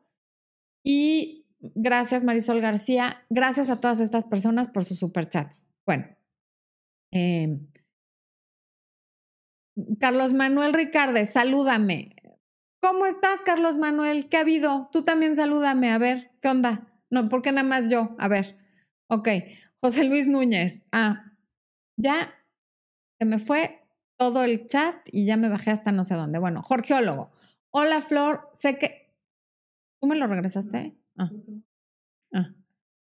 Y Gracias, Marisol García. Gracias a todas estas personas por sus superchats. Bueno. Em, Carlos Manuel Ricarde, salúdame. ¿Cómo estás, Carlos Manuel? ¿Qué ha habido? Tú también salúdame. A ver, ¿qué onda? No, ¿por qué nada más yo? A ver. Ok. José Luis Núñez. Ah, ya se me fue todo el chat y ya me bajé hasta no sé dónde. Bueno, Jorgeólogo. Hola, Flor. Sé que. ¿Tú me lo regresaste? Ah. Ah.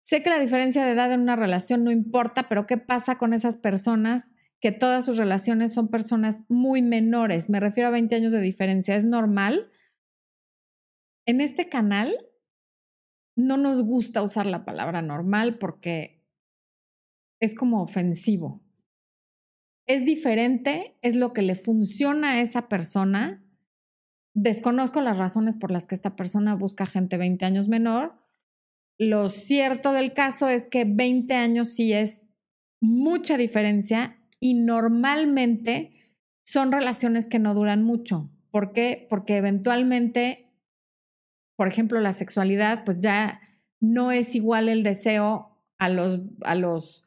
Sé que la diferencia de edad en una relación no importa, pero ¿qué pasa con esas personas que todas sus relaciones son personas muy menores? Me refiero a 20 años de diferencia. ¿Es normal? En este canal no nos gusta usar la palabra normal porque es como ofensivo. Es diferente, es lo que le funciona a esa persona Desconozco las razones por las que esta persona busca gente 20 años menor. Lo cierto del caso es que 20 años sí es mucha diferencia y normalmente son relaciones que no duran mucho. ¿Por qué? Porque eventualmente, por ejemplo, la sexualidad, pues ya no es igual el deseo a los, a los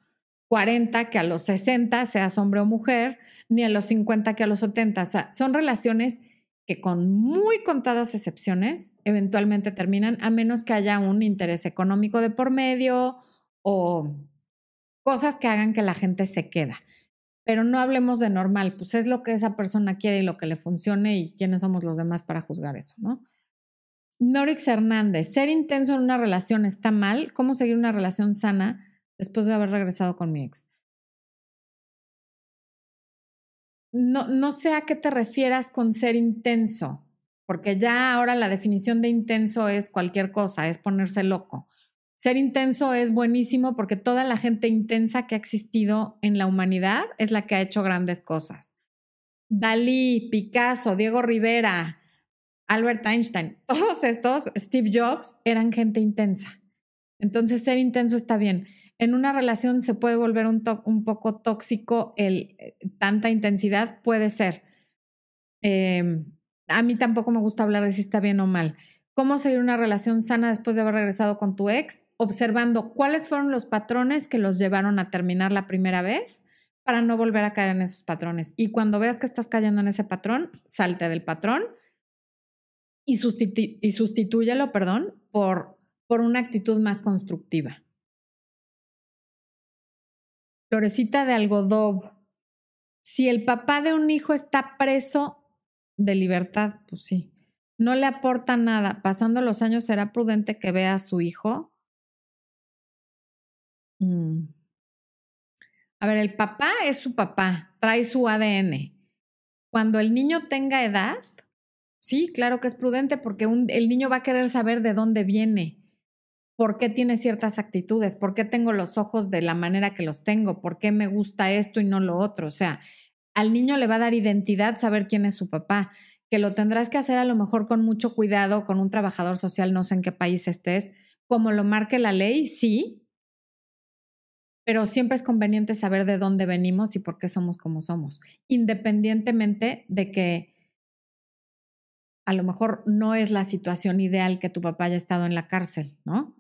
40 que a los 60, seas hombre o mujer, ni a los 50 que a los 70. O sea, son relaciones que con muy contadas excepciones eventualmente terminan a menos que haya un interés económico de por medio o cosas que hagan que la gente se queda. Pero no hablemos de normal, pues es lo que esa persona quiere y lo que le funcione y quiénes somos los demás para juzgar eso, ¿no? Norix Hernández, ser intenso en una relación está mal. ¿Cómo seguir una relación sana después de haber regresado con mi ex? no, no sé a qué te refieras con ser intenso, porque ya ahora la definición de intenso es cualquier cosa, es ponerse loco. Ser intenso es buenísimo porque toda la gente intensa que ha existido en la humanidad es la que ha hecho grandes cosas. Dalí, Picasso, Diego Rivera, Albert Einstein, todos estos, Steve Jobs, eran gente intensa. Entonces ser intenso está bien en una relación se puede volver un, poco tóxico el eh, tanta intensidad, puede ser. Em, a mí tampoco me gusta hablar de si está bien o mal. ¿Cómo seguir una relación sana después de haber regresado con tu ex? Observando cuáles fueron los patrones que los llevaron a terminar la primera vez para no volver a caer en esos patrones. Y cuando veas que estás cayendo en ese patrón, salte del patrón y, sustitúyelo, perdón, por, por una actitud más constructiva. Florecita de algodón. Si el papá de un hijo está preso de libertad, pues sí, no le aporta nada. Pasando los años, ¿será prudente que vea a su hijo? Mm. A ver, el papá es su papá, trae su ADN. Cuando el niño tenga edad, sí, claro que es prudente porque el niño va a querer saber de dónde viene por qué tiene ciertas actitudes, por qué tengo los ojos de la manera que los tengo, por qué me gusta esto y no lo otro. O sea, al niño le va a dar identidad saber quién es su papá, que lo tendrás que hacer a lo mejor con mucho cuidado, con un trabajador social, no sé en qué país estés, como lo marque la ley, sí, pero siempre es conveniente saber de dónde venimos y por qué somos como somos, independientemente de que a lo mejor no es la situación ideal que tu papá haya estado en la cárcel, ¿no?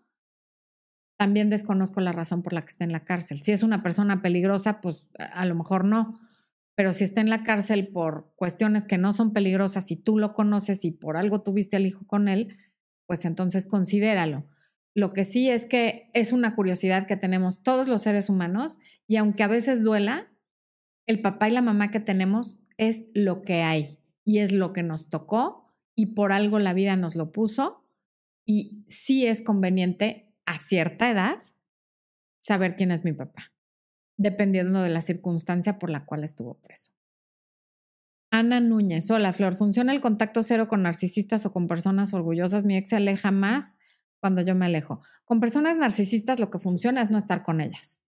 También desconozco la razón por la que está en la cárcel. Si es una persona peligrosa, pues a lo mejor no. Pero si está en la cárcel por cuestiones que no son peligrosas y tú lo conoces y por algo tuviste al hijo con él, pues entonces considéralo. Lo que sí es que es una curiosidad que tenemos todos los seres humanos y aunque a veces duela, el papá y la mamá que tenemos es lo que hay y es lo que nos tocó y por algo la vida nos lo puso y sí es conveniente a cierta edad saber quién es mi papá, dependiendo de la circunstancia por la cual estuvo preso. Ana Núñez, hola Flor, ¿funciona el contacto cero con narcisistas o con personas orgullosas? Mi ex se aleja más cuando yo me alejo. Con personas narcisistas lo que funciona es no estar con ellas.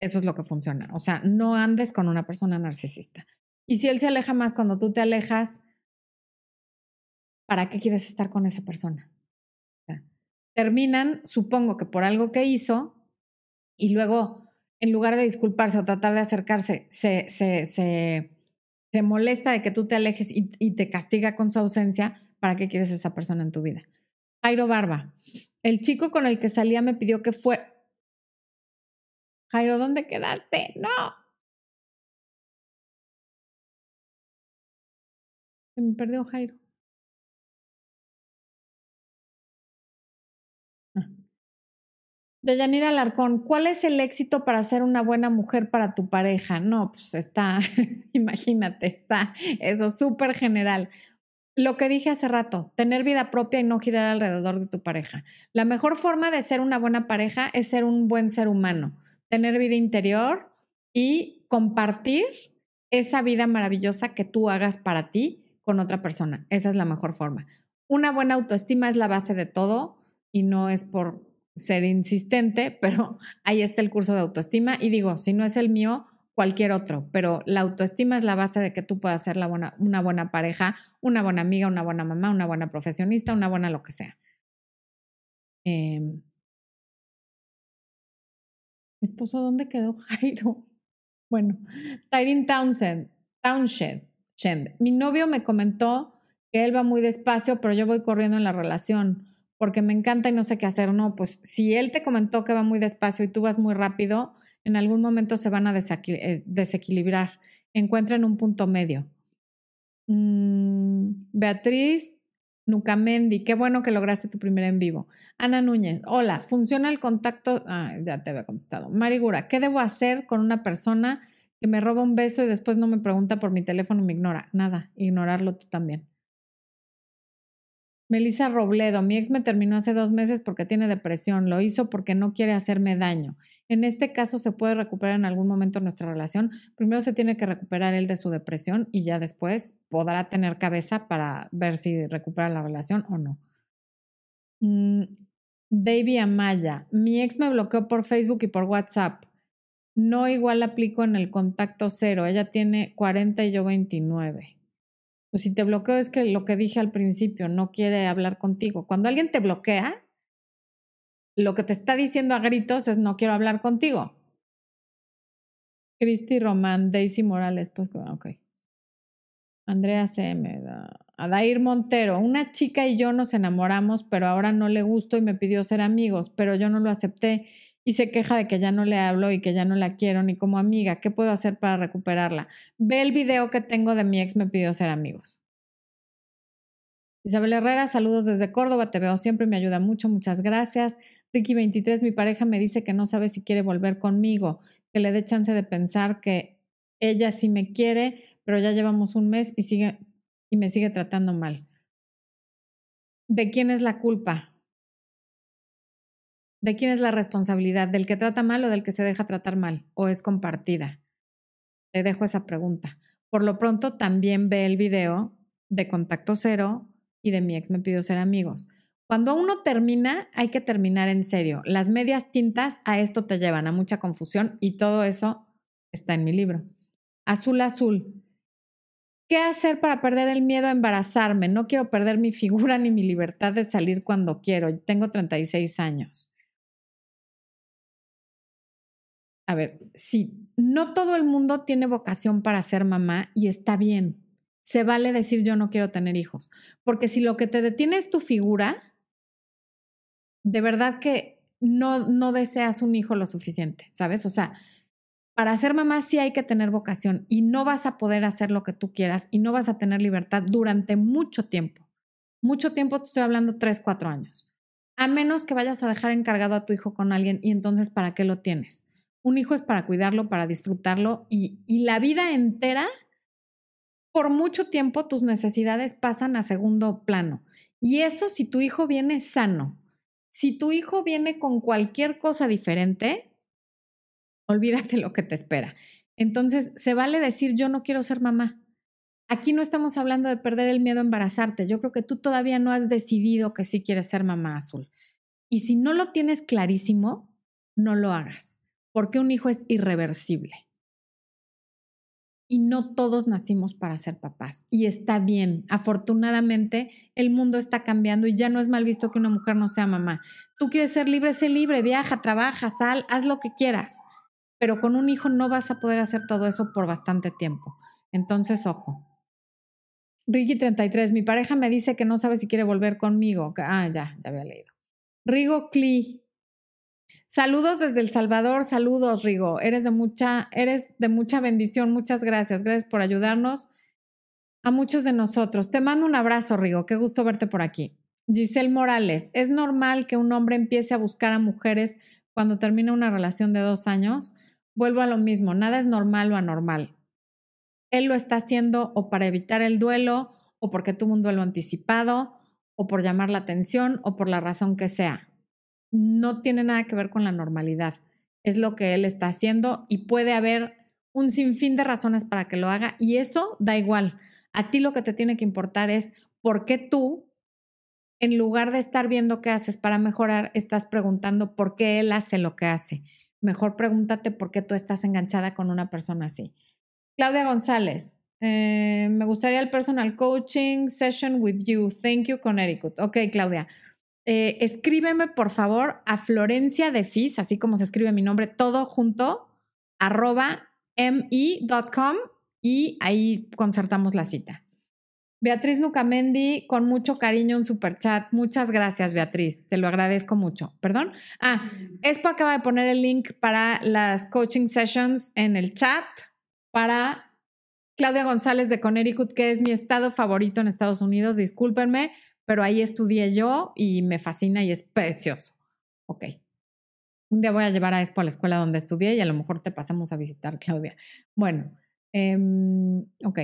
Eso es lo que funciona. O sea, no andes con una persona narcisista. Y si él se aleja más cuando tú te alejas, ¿para qué quieres estar con esa persona? Terminan, supongo que por algo que hizo, y luego, en lugar de disculparse o tratar de acercarse, se, se, se, se molesta de que tú te alejes y, te castiga con su ausencia, ¿para qué quieres esa persona en tu vida? Jairo Barba, el chico con el que salía me pidió que fue... Jairo, ¿dónde quedaste? No. Se me perdió Jairo. De Yanira Alarcón, ¿cuál es el éxito para ser una buena mujer para tu pareja? No, pues está, imagínate, está eso súper general. Lo que dije hace rato, tener vida propia y no girar alrededor de tu pareja. La mejor forma de ser una buena pareja es ser un buen ser humano, tener vida interior y compartir esa vida maravillosa que tú hagas para ti con otra persona. Esa es la mejor forma. Una buena autoestima es la base de todo y no es por ser insistente, pero ahí está el curso de autoestima. Y digo, si no es el mío, cualquier otro, pero la autoestima es la base de que tú puedas ser la buena, una buena pareja, una buena amiga, una buena mamá, una buena profesionista, una buena lo que sea. Eh, esposo, ¿dónde quedó Jairo? Bueno, Tyrin Townsend, Townshend, mi novio me comentó que él va muy despacio, pero yo voy corriendo en la relación porque me encanta y no sé qué hacer. No, pues si él te comentó que va muy despacio y tú vas muy rápido, en algún momento se van a eh, desequilibrar. Encuentren un punto medio. Mm, Beatriz Nucamendi, qué bueno que lograste tu primer en vivo. Ana Núñez, hola, ¿funciona el contacto? Ah, ya te había contestado. Marigura, ¿qué debo hacer con una persona que me roba un beso y después no me pregunta por mi teléfono y me ignora? Nada, ignorarlo tú también. Melissa Robledo, mi ex me terminó hace dos meses porque tiene depresión, lo hizo porque no quiere hacerme daño. En este caso se puede recuperar en algún momento nuestra relación. Primero se tiene que recuperar él de su depresión y ya después podrá tener cabeza para ver si recupera la relación o no. Mm, Davy Amaya, mi ex me bloqueó por Facebook y por WhatsApp. No igual aplico en el contacto cero. Ella tiene 40 y yo 29. Pues si te bloqueo es que lo que dije al principio, no quiere hablar contigo. Cuando alguien te bloquea, lo que te está diciendo a gritos es no quiero hablar contigo. Cristi Román, Daisy Morales, pues ok. Andrea CM, Adair Montero, una chica y yo nos enamoramos, pero ahora no le gusto y me pidió ser amigos, pero yo no lo acepté y se queja de que ya no le hablo y que ya no la quiero ni como amiga. ¿Qué puedo hacer para recuperarla? Ve el video que tengo de mi ex me pidió ser amigos. Isabel Herrera, saludos desde Córdoba, te veo siempre, me ayuda mucho, muchas gracias. Ricky23, mi pareja me dice que no sabe si quiere volver conmigo, que le dé chance de pensar que ella sí me quiere, pero ya llevamos un mes y sigue y me sigue tratando mal. ¿De quién es la culpa? ¿De quién es la responsabilidad? ¿Del que trata mal o del que se deja tratar mal? ¿O es compartida? Te dejo esa pregunta. Por lo pronto, también ve el video de Contacto Cero y de mi ex me pidió ser amigos. Cuando uno termina, hay que terminar en serio. Las medias tintas a esto te llevan a mucha confusión y todo eso está en mi libro. Azul Azul. ¿Qué hacer para perder el miedo a embarazarme? No quiero perder mi figura ni mi libertad de salir cuando quiero. Tengo 36 años. A ver, si no todo el mundo tiene vocación para ser mamá y está bien. Se vale decir yo no quiero tener hijos, porque si lo que te detiene es tu figura, de verdad que no, no deseas un hijo lo suficiente, ¿sabes? O sea, para ser mamá sí hay que tener vocación y no vas a poder hacer lo que tú quieras y no vas a tener libertad durante mucho tiempo. Mucho tiempo te estoy hablando tres, cuatro años. A menos que vayas a dejar encargado a tu hijo con alguien y entonces ¿para qué lo tienes? Un hijo es para cuidarlo, para disfrutarlo y, la vida entera, por mucho tiempo tus necesidades pasan a segundo plano. Y eso si tu hijo viene sano. Si tu hijo viene con cualquier cosa diferente, olvídate lo que te espera. Entonces, se vale decir yo no quiero ser mamá. Aquí no estamos hablando de perder el miedo a embarazarte. Yo creo que tú todavía no has decidido que sí quieres ser mamá azul. Y si no lo tienes clarísimo, no lo hagas porque un hijo es irreversible. Y no todos nacimos para ser papás. Y está bien. Afortunadamente, el mundo está cambiando y ya no es mal visto que una mujer no sea mamá. Tú quieres ser libre, sé libre, viaja, trabaja, sal, haz lo que quieras. Pero con un hijo no vas a poder hacer todo eso por bastante tiempo. Entonces, ojo. Ricky 33, mi pareja me dice que no sabe si quiere volver conmigo. Ah, ya, ya había leído. Rigo Cli. Saludos desde El Salvador, saludos Rigo. Eres de mucha, eres de mucha bendición. Muchas gracias. Gracias por ayudarnos a muchos de nosotros. Te mando un abrazo, Rigo. Qué gusto verte por aquí. Giselle Morales, ¿es normal que un hombre empiece a buscar a mujeres cuando termina una relación de dos años? Vuelvo a lo mismo, nada es normal o anormal él lo está haciendo o para evitar el duelo, o porque tuvo un duelo anticipado, o por llamar la atención, o por la razón que sea. No tiene nada que ver con la normalidad. Es lo que él está haciendo y puede haber un sinfín de razones para que lo haga y eso da igual. A ti lo que te tiene que importar es por qué tú, en lugar de estar viendo qué haces para mejorar, estás preguntando por qué él hace lo que hace. Mejor pregúntate por qué tú estás enganchada con una persona así. Claudia González. Eh, me gustaría el personal coaching session with you. Thank you, Connecticut. Ok, Claudia. Eh, escríbeme, por favor, a Florencia de Fis, así como se escribe mi nombre, todo junto, arroba mi.com y ahí concertamos la cita. Beatriz Nucamendi, con mucho cariño, un super chat. Muchas gracias, Beatriz. Te lo agradezco mucho. Perdón. Ah, Espo acaba de poner el link para las coaching sessions en el chat para Claudia González de Connecticut, que es mi estado favorito en Estados Unidos. Discúlpenme, pero ahí estudié yo y me fascina y es precioso. Ok. Un día voy a llevar a Expo a la escuela donde estudié y a lo mejor te pasamos a visitar, Claudia. Bueno, em, ok.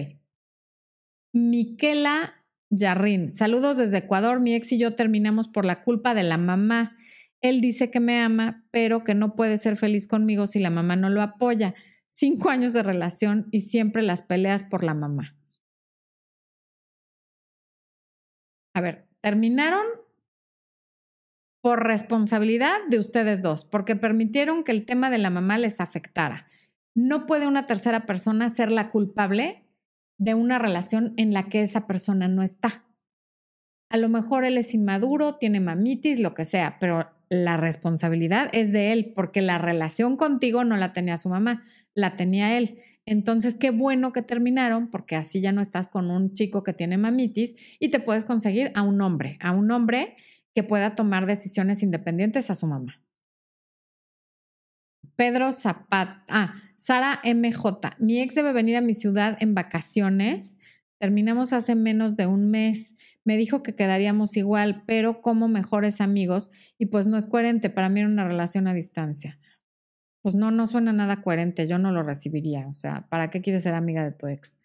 Miquela Yarrin, saludos desde Ecuador. Mi ex y yo terminamos por la culpa de la mamá. Él dice que me ama, pero que no puede ser feliz conmigo si la mamá no lo apoya cinco años de relación y siempre las peleas por la mamá. A ver, terminaron por responsabilidad de ustedes dos, porque permitieron que el tema de la mamá les afectara. No puede una tercera persona ser la culpable de una relación en la que esa persona no está. A lo mejor él es inmaduro, tiene mamitis, lo que sea, pero la responsabilidad es de él, porque la relación contigo no la tenía su mamá, la tenía él. Entonces, qué bueno que terminaron, porque así ya no estás con un chico que tiene mamitis y te puedes conseguir a un hombre, a un hombre que pueda tomar decisiones independientes a su mamá. Pedro Zapata, ah, Sara MJ, mi ex debe venir a mi ciudad en vacaciones. Terminamos hace menos de un mes me dijo que quedaríamos igual, pero como mejores amigos y pues no es coherente. Para mí era una relación a distancia. Pues no, no suena nada coherente, yo no lo recibiría. O sea, ¿para qué quieres ser amiga de tu ex?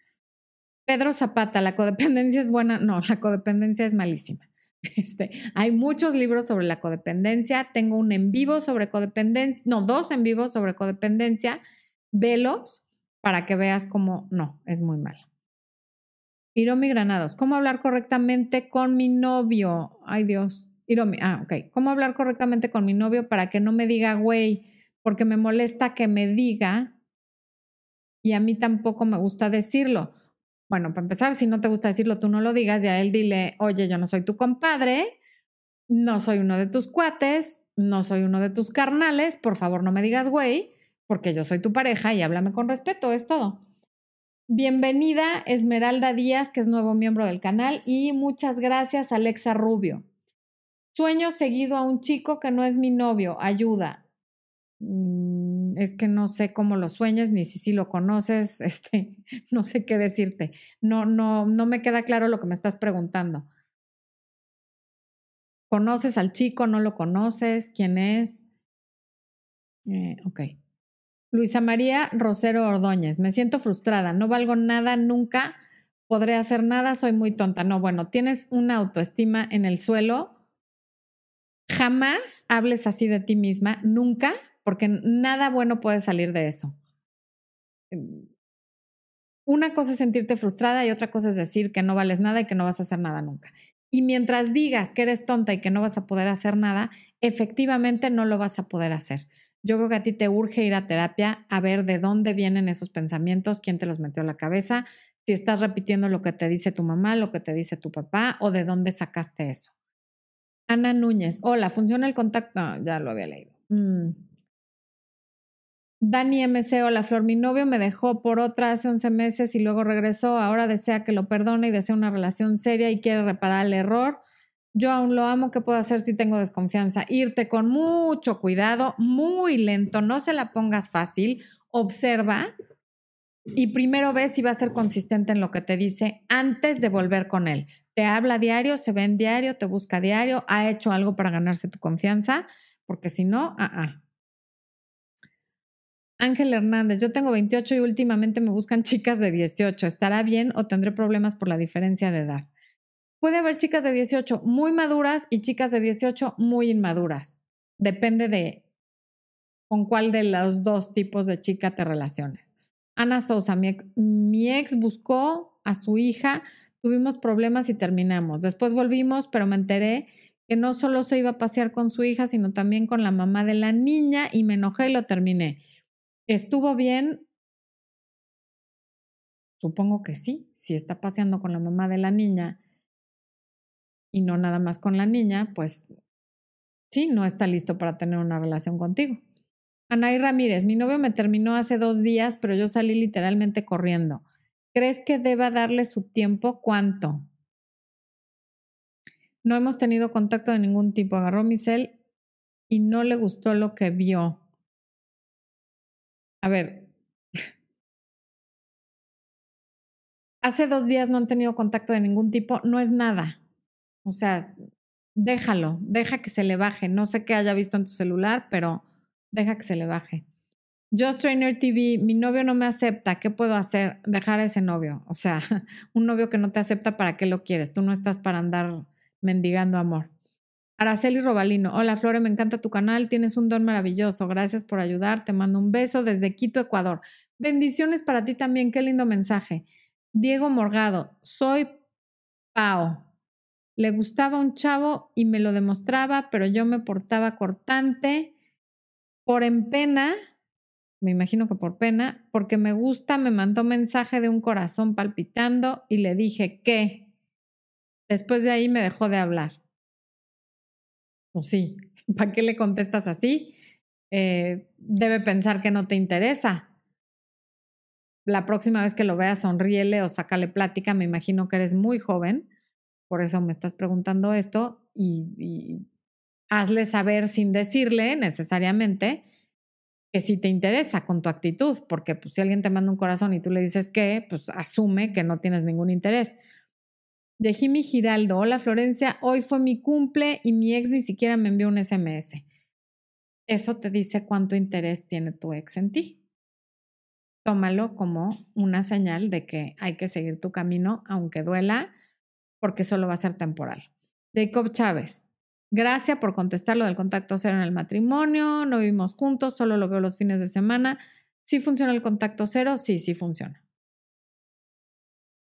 Pedro Zapata, la codependencia es buena. No, la codependencia es malísima. Este, hay muchos libros sobre la codependencia. Tengo un en vivo sobre codependencia, no, dos en vivo sobre codependencia. Velos para que veas cómo no, es muy malo. Iromi Granados, ¿cómo hablar correctamente con mi novio? Ay Dios, Iromi, ah, ok. ¿Cómo hablar correctamente con mi novio para que no me diga güey? Porque me molesta que me diga y a mí tampoco me gusta decirlo. Bueno, para empezar, si no te gusta decirlo, tú no lo digas y a él dile, oye, yo no soy tu compadre, no soy uno de tus cuates, no soy uno de tus carnales, por favor no me digas güey, porque yo soy tu pareja y háblame con respeto, es todo. Bienvenida Esmeralda Díaz, que es nuevo miembro del canal, y muchas gracias Alexa Rubio. Sueño seguido a un chico que no es mi novio, ayuda. Mm, es que no sé cómo lo sueñes, ni si, si lo conoces, este, no sé qué decirte. No, no, no me queda claro lo que me estás preguntando. ¿Conoces al chico? ¿No lo conoces? ¿Quién es? Eh, ok. Luisa María Rosero Ordóñez, me siento frustrada, no valgo nada nunca, podré hacer nada, soy muy tonta. No, bueno, tienes una autoestima en el suelo. Jamás hables así de ti misma, nunca, porque nada bueno puede salir de eso. Una cosa es sentirte frustrada y otra cosa es decir que no vales nada y que no vas a hacer nada nunca. Y mientras digas que eres tonta y que no vas a poder hacer nada, efectivamente no lo vas a poder hacer. Yo creo que a ti te urge ir a terapia a ver de dónde vienen esos pensamientos, quién te los metió a la cabeza, si estás repitiendo lo que te dice tu mamá, lo que te dice tu papá o de dónde sacaste eso. Ana Núñez, hola, ¿funciona el contacto? ya lo había leído. Mm. Dani MC, hola Flor, mi novio me dejó por otra hace 11 meses y luego regresó, ahora desea que lo perdone y desea una relación seria y quiere reparar el error. Yo aún lo amo, ¿qué puedo hacer si tengo desconfianza? Irte con mucho cuidado, muy lento, no se la pongas fácil, observa y primero ve si va a ser consistente en lo que te dice antes de volver con él. Te habla diario, se ve en diario, te busca diario, ha hecho algo para ganarse tu confianza, porque si no, ah, ah. Ángel Hernández, yo tengo 28 y últimamente me buscan chicas de 18. ¿Estará bien o tendré problemas por la diferencia de edad? Puede haber chicas de 18 muy maduras y chicas de 18 muy inmaduras. Depende de con cuál de los dos tipos de chica te relaciones. Ana Sosa, mi ex, mi ex buscó a su hija, tuvimos problemas y terminamos. Después volvimos, pero me enteré que no solo se iba a pasear con su hija, sino también con la mamá de la niña y me enojé y lo terminé. ¿Estuvo bien? Supongo que sí, si está paseando con la mamá de la niña y no nada más con la niña, pues sí, no está listo para tener una relación contigo. Anaí Ramírez, mi novio me terminó hace dos días, pero yo salí literalmente corriendo. ¿Crees que deba darle su tiempo? ¿Cuánto? No hemos tenido contacto de ningún tipo. Agarró mi cel y no le gustó lo que vio. A ver, hace dos días no han tenido contacto de ningún tipo, no es nada. O sea, déjalo, deja que se le baje. No sé qué haya visto en tu celular, pero deja que se le baje. Just Trainer TV, mi novio no me acepta, ¿qué puedo hacer? Dejar a ese novio. O sea, un novio que no te acepta, ¿para qué lo quieres? Tú no estás para andar mendigando amor. Araceli Robalino, hola Flore, me encanta tu canal, tienes un don maravilloso, gracias por ayudar, te mando un beso desde Quito, Ecuador. Bendiciones para ti también, qué lindo mensaje. Diego Morgado, soy Pao. Le gustaba un chavo y me lo demostraba, pero yo me portaba cortante por en pena, me imagino que por pena, porque me gusta, me mandó mensaje de un corazón palpitando y le dije que. Después de ahí me dejó de hablar. Pues sí, ¿para qué le contestas así? Eh, debe pensar que no te interesa. La próxima vez que lo veas, sonríele o sácale plática. Me imagino que eres muy joven, por eso me estás preguntando esto y, hazle saber sin decirle necesariamente que sí te interesa con tu actitud, porque pues, si alguien te manda un corazón y tú le dices que, pues asume que no tienes ningún interés de Jimmy Giraldo. Hola Florencia, hoy fue mi cumple y mi ex ni siquiera me envió un SMS. Eso te dice cuánto interés tiene tu ex en ti. Tómalo como una señal de que hay que seguir tu camino, aunque duela, porque solo va a ser temporal. Jacob Chávez, gracias por contestar lo del contacto cero en el matrimonio. No vivimos juntos, solo lo veo los fines de semana. ¿Sí funciona el contacto cero? Sí, sí funciona.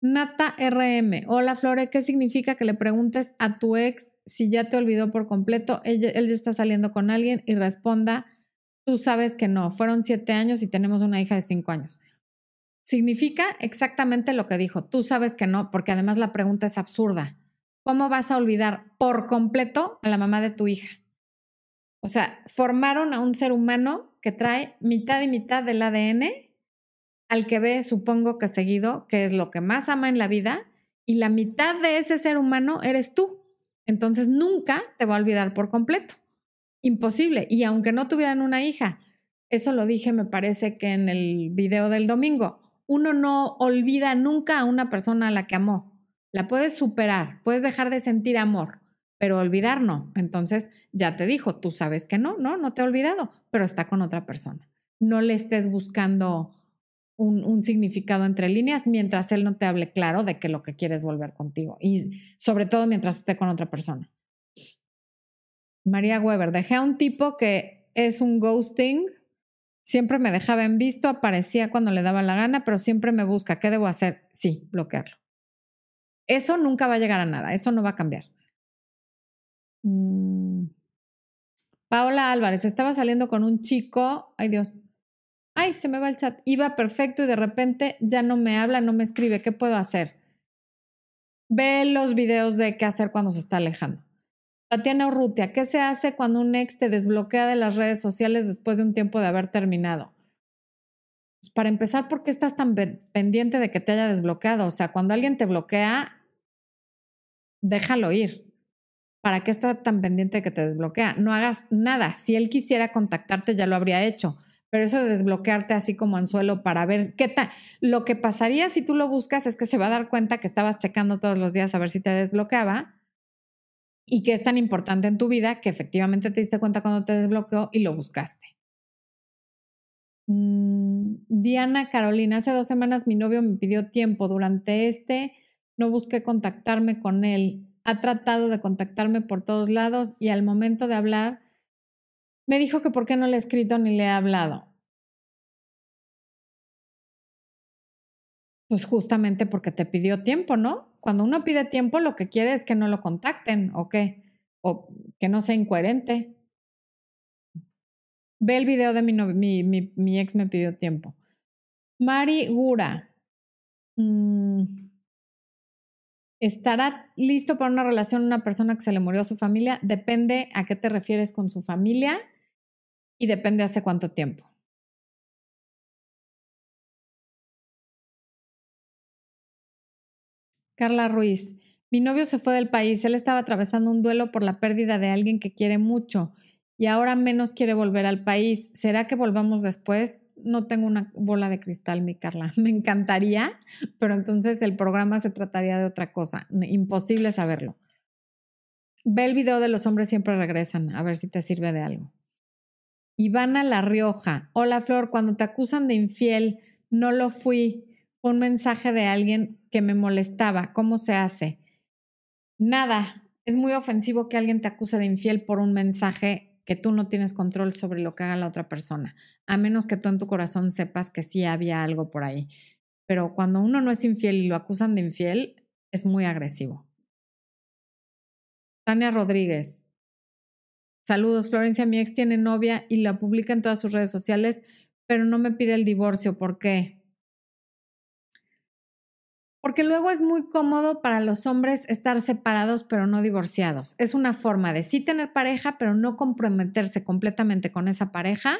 Nata RM. Hola Flore, ¿qué significa que le preguntes a tu ex si ya te olvidó por completo? él ya está saliendo con alguien y responda, tú sabes que no, fueron siete años y tenemos una hija de cinco años. Significa exactamente lo que dijo, tú sabes que no, porque además la pregunta es absurda. ¿Cómo vas a olvidar por completo a la mamá de tu hija? O sea, formaron a un ser humano que trae mitad y mitad del ADN al que ve, supongo que seguido, que es lo que más ama en la vida, y la mitad de ese ser humano eres tú. Entonces nunca te va a olvidar por completo. Imposible. Y aunque no tuvieran una hija, eso lo dije, me parece que en el video del domingo, uno no olvida nunca a una persona a la que amó. La puedes superar, puedes dejar de sentir amor, pero olvidar no. Entonces ya te dijo, tú sabes que no, no, no te he olvidado, pero está con otra persona. No le estés buscando un, significado entre líneas mientras él no te hable claro de que lo que quiere es volver contigo y sobre todo mientras esté con otra persona. María Weber, dejé a un tipo que es un ghosting, siempre me dejaba en visto, aparecía cuando le daba la gana, pero siempre me busca. ¿Qué debo hacer? Sí, bloquearlo. Eso nunca va a llegar a nada, eso no va a cambiar. Mm. Paola Álvarez, estaba saliendo con un chico, ay Dios, ay, se me va el chat, iba perfecto y de repente ya no me habla, no me escribe, ¿qué puedo hacer? Ve los videos de qué hacer cuando se está alejando. Tatiana Urrutia, ¿qué se hace cuando un ex te desbloquea de las redes sociales después de un tiempo de haber terminado? Pues para empezar, ¿por qué estás tan pendiente de que te haya desbloqueado? O sea, cuando alguien te bloquea, déjalo ir. ¿Para qué está tan pendiente de que te desbloquea? No hagas nada. Si él quisiera contactarte, ya lo habría hecho. Pero eso de desbloquearte así como anzuelo para ver qué tal. Lo que pasaría si tú lo buscas es que se va a dar cuenta que estabas checando todos los días a ver si te desbloqueaba y que es tan importante en tu vida que efectivamente te diste cuenta cuando te desbloqueó y lo buscaste. Mm, Diana Carolina, hace dos semanas mi novio me pidió tiempo. Durante este no busqué contactarme con él. Ha tratado de contactarme por todos lados y al momento de hablar me dijo que por qué no le he escrito ni le he hablado. Pues justamente porque te pidió tiempo, ¿no? Cuando uno pide tiempo, lo que quiere es que no lo contacten o qué, o que no sea incoherente. Ve el video de mi, mi, ex me pidió tiempo. Mari Gura. Mm, ¿Estará listo para una relación una persona que se le murió a su familia? Depende a qué te refieres con su familia y depende hace cuánto tiempo. Carla Ruiz, mi novio se fue del país, él estaba atravesando un duelo por la pérdida de alguien que quiere mucho y ahora menos quiere volver al país. ¿Será que volvamos después? No tengo una bola de cristal, mi Carla. Me encantaría, pero entonces el programa se trataría de otra cosa. Imposible saberlo. Ve el video de los hombres siempre regresan, a ver si te sirve de algo. Ivana La Rioja. Hola Flor, cuando te acusan de infiel, no lo fui. Un mensaje de alguien que me molestaba. ¿Cómo se hace? Nada. Es muy ofensivo que alguien te acuse de infiel por un mensaje que tú no tienes control sobre lo que haga la otra persona, a menos que tú en tu corazón sepas que sí había algo por ahí. Pero cuando uno no es infiel y lo acusan de infiel, es muy agresivo. Tania Rodríguez. Saludos, Florencia. Mi ex tiene novia y la publica en todas sus redes sociales, pero no me pide el divorcio. ¿Por qué? Porque luego es muy cómodo para los hombres estar separados pero no divorciados. Es una forma de sí tener pareja, pero no comprometerse completamente con esa pareja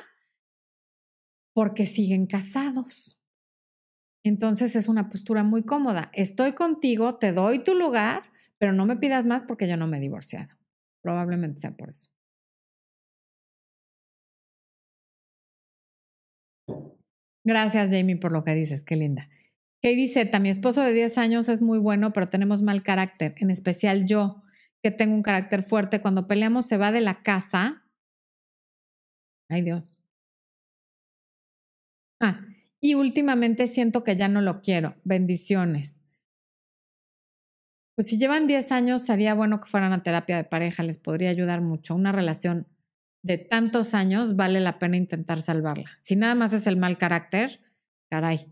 porque siguen casados. Entonces es una postura muy cómoda. Estoy contigo, te doy tu lugar, pero no me pidas más porque yo no me he divorciado. Probablemente sea por eso. Gracias, Jamie, por lo que dices. Qué linda. Katie Z, mi esposo de 10 años es muy bueno, pero tenemos mal carácter, en especial yo, que tengo un carácter fuerte. Cuando peleamos se va de la casa. Ay Dios. Ah, y últimamente siento que ya no lo quiero. Bendiciones. Pues si llevan 10 años, sería bueno que fueran a terapia de pareja, les podría ayudar mucho. Una relación de tantos años vale la pena intentar salvarla. Si nada más es el mal carácter, caray,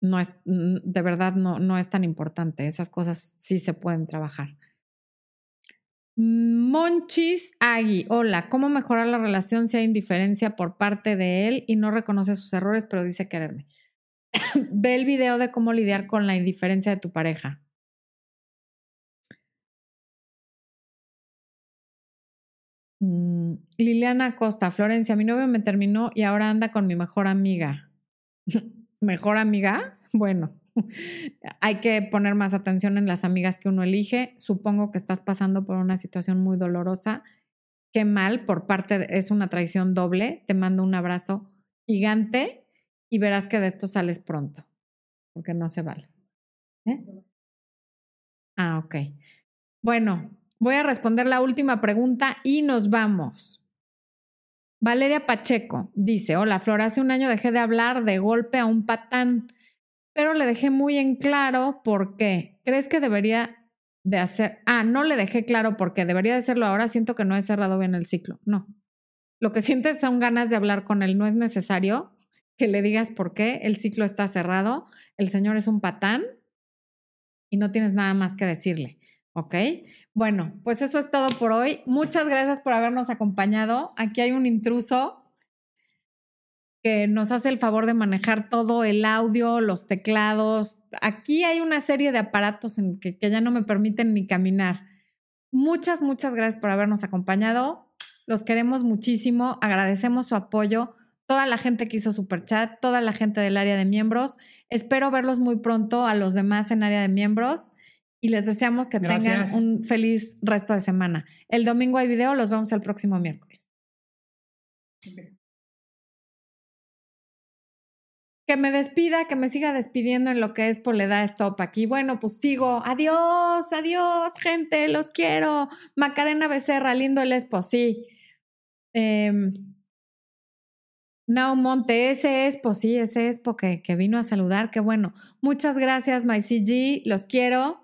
no es, de verdad no, no es tan importante. Esas cosas sí se pueden trabajar. Monchis Agui, hola, ¿cómo mejorar la relación si hay indiferencia por parte de él y no reconoce sus errores pero dice quererme? Ve el video de cómo lidiar con la indiferencia de tu pareja. Mm, Liliana Costa, Florencia, mi novio me terminó y ahora anda con mi mejor amiga. ¿Mejor amiga? Bueno, hay que poner más atención en las amigas que uno elige. Supongo que estás pasando por una situación muy dolorosa. Qué mal, por parte, es una traición doble. Te mando un abrazo gigante y verás que de esto sales pronto, porque no se vale. ¿Eh? Ah, ok. Bueno, Voy a responder la última pregunta y nos vamos. Valeria Pacheco dice, hola Flor, hace un año dejé de hablar de golpe a un patán, pero le dejé muy en claro por qué. ¿Crees que debería de hacer? Ah, no le dejé claro por qué. Debería de hacerlo ahora. Siento que no he cerrado bien el ciclo. No. Lo que sientes son ganas de hablar con él. No es necesario que le digas por qué. El ciclo está cerrado. El señor es un patán y no tienes nada más que decirle ¿Ok? Bueno, pues eso es todo por hoy. Muchas gracias por habernos acompañado. Aquí hay un intruso que nos hace el favor de manejar todo el audio, los teclados. Aquí hay una serie de aparatos en que, que ya no me permiten ni caminar. Muchas, muchas gracias por habernos acompañado. Los queremos muchísimo. Agradecemos su apoyo. Toda la gente que hizo Superchat, toda la gente del área de miembros. Espero verlos muy pronto a los demás en área de miembros y les deseamos que tengan un feliz resto de semana. El domingo hay video, los vemos el próximo miércoles. Que me despida, que me siga despidiendo en lo que es Poleda Stop aquí. Bueno, pues sigo. Adiós, adiós, gente, los quiero. Macarena Becerra, lindo el Expo, sí. Eh, no, Monte, ese Expo, sí, ese Expo que, que vino a saludar, qué bueno. Muchas gracias, MyCG, los quiero.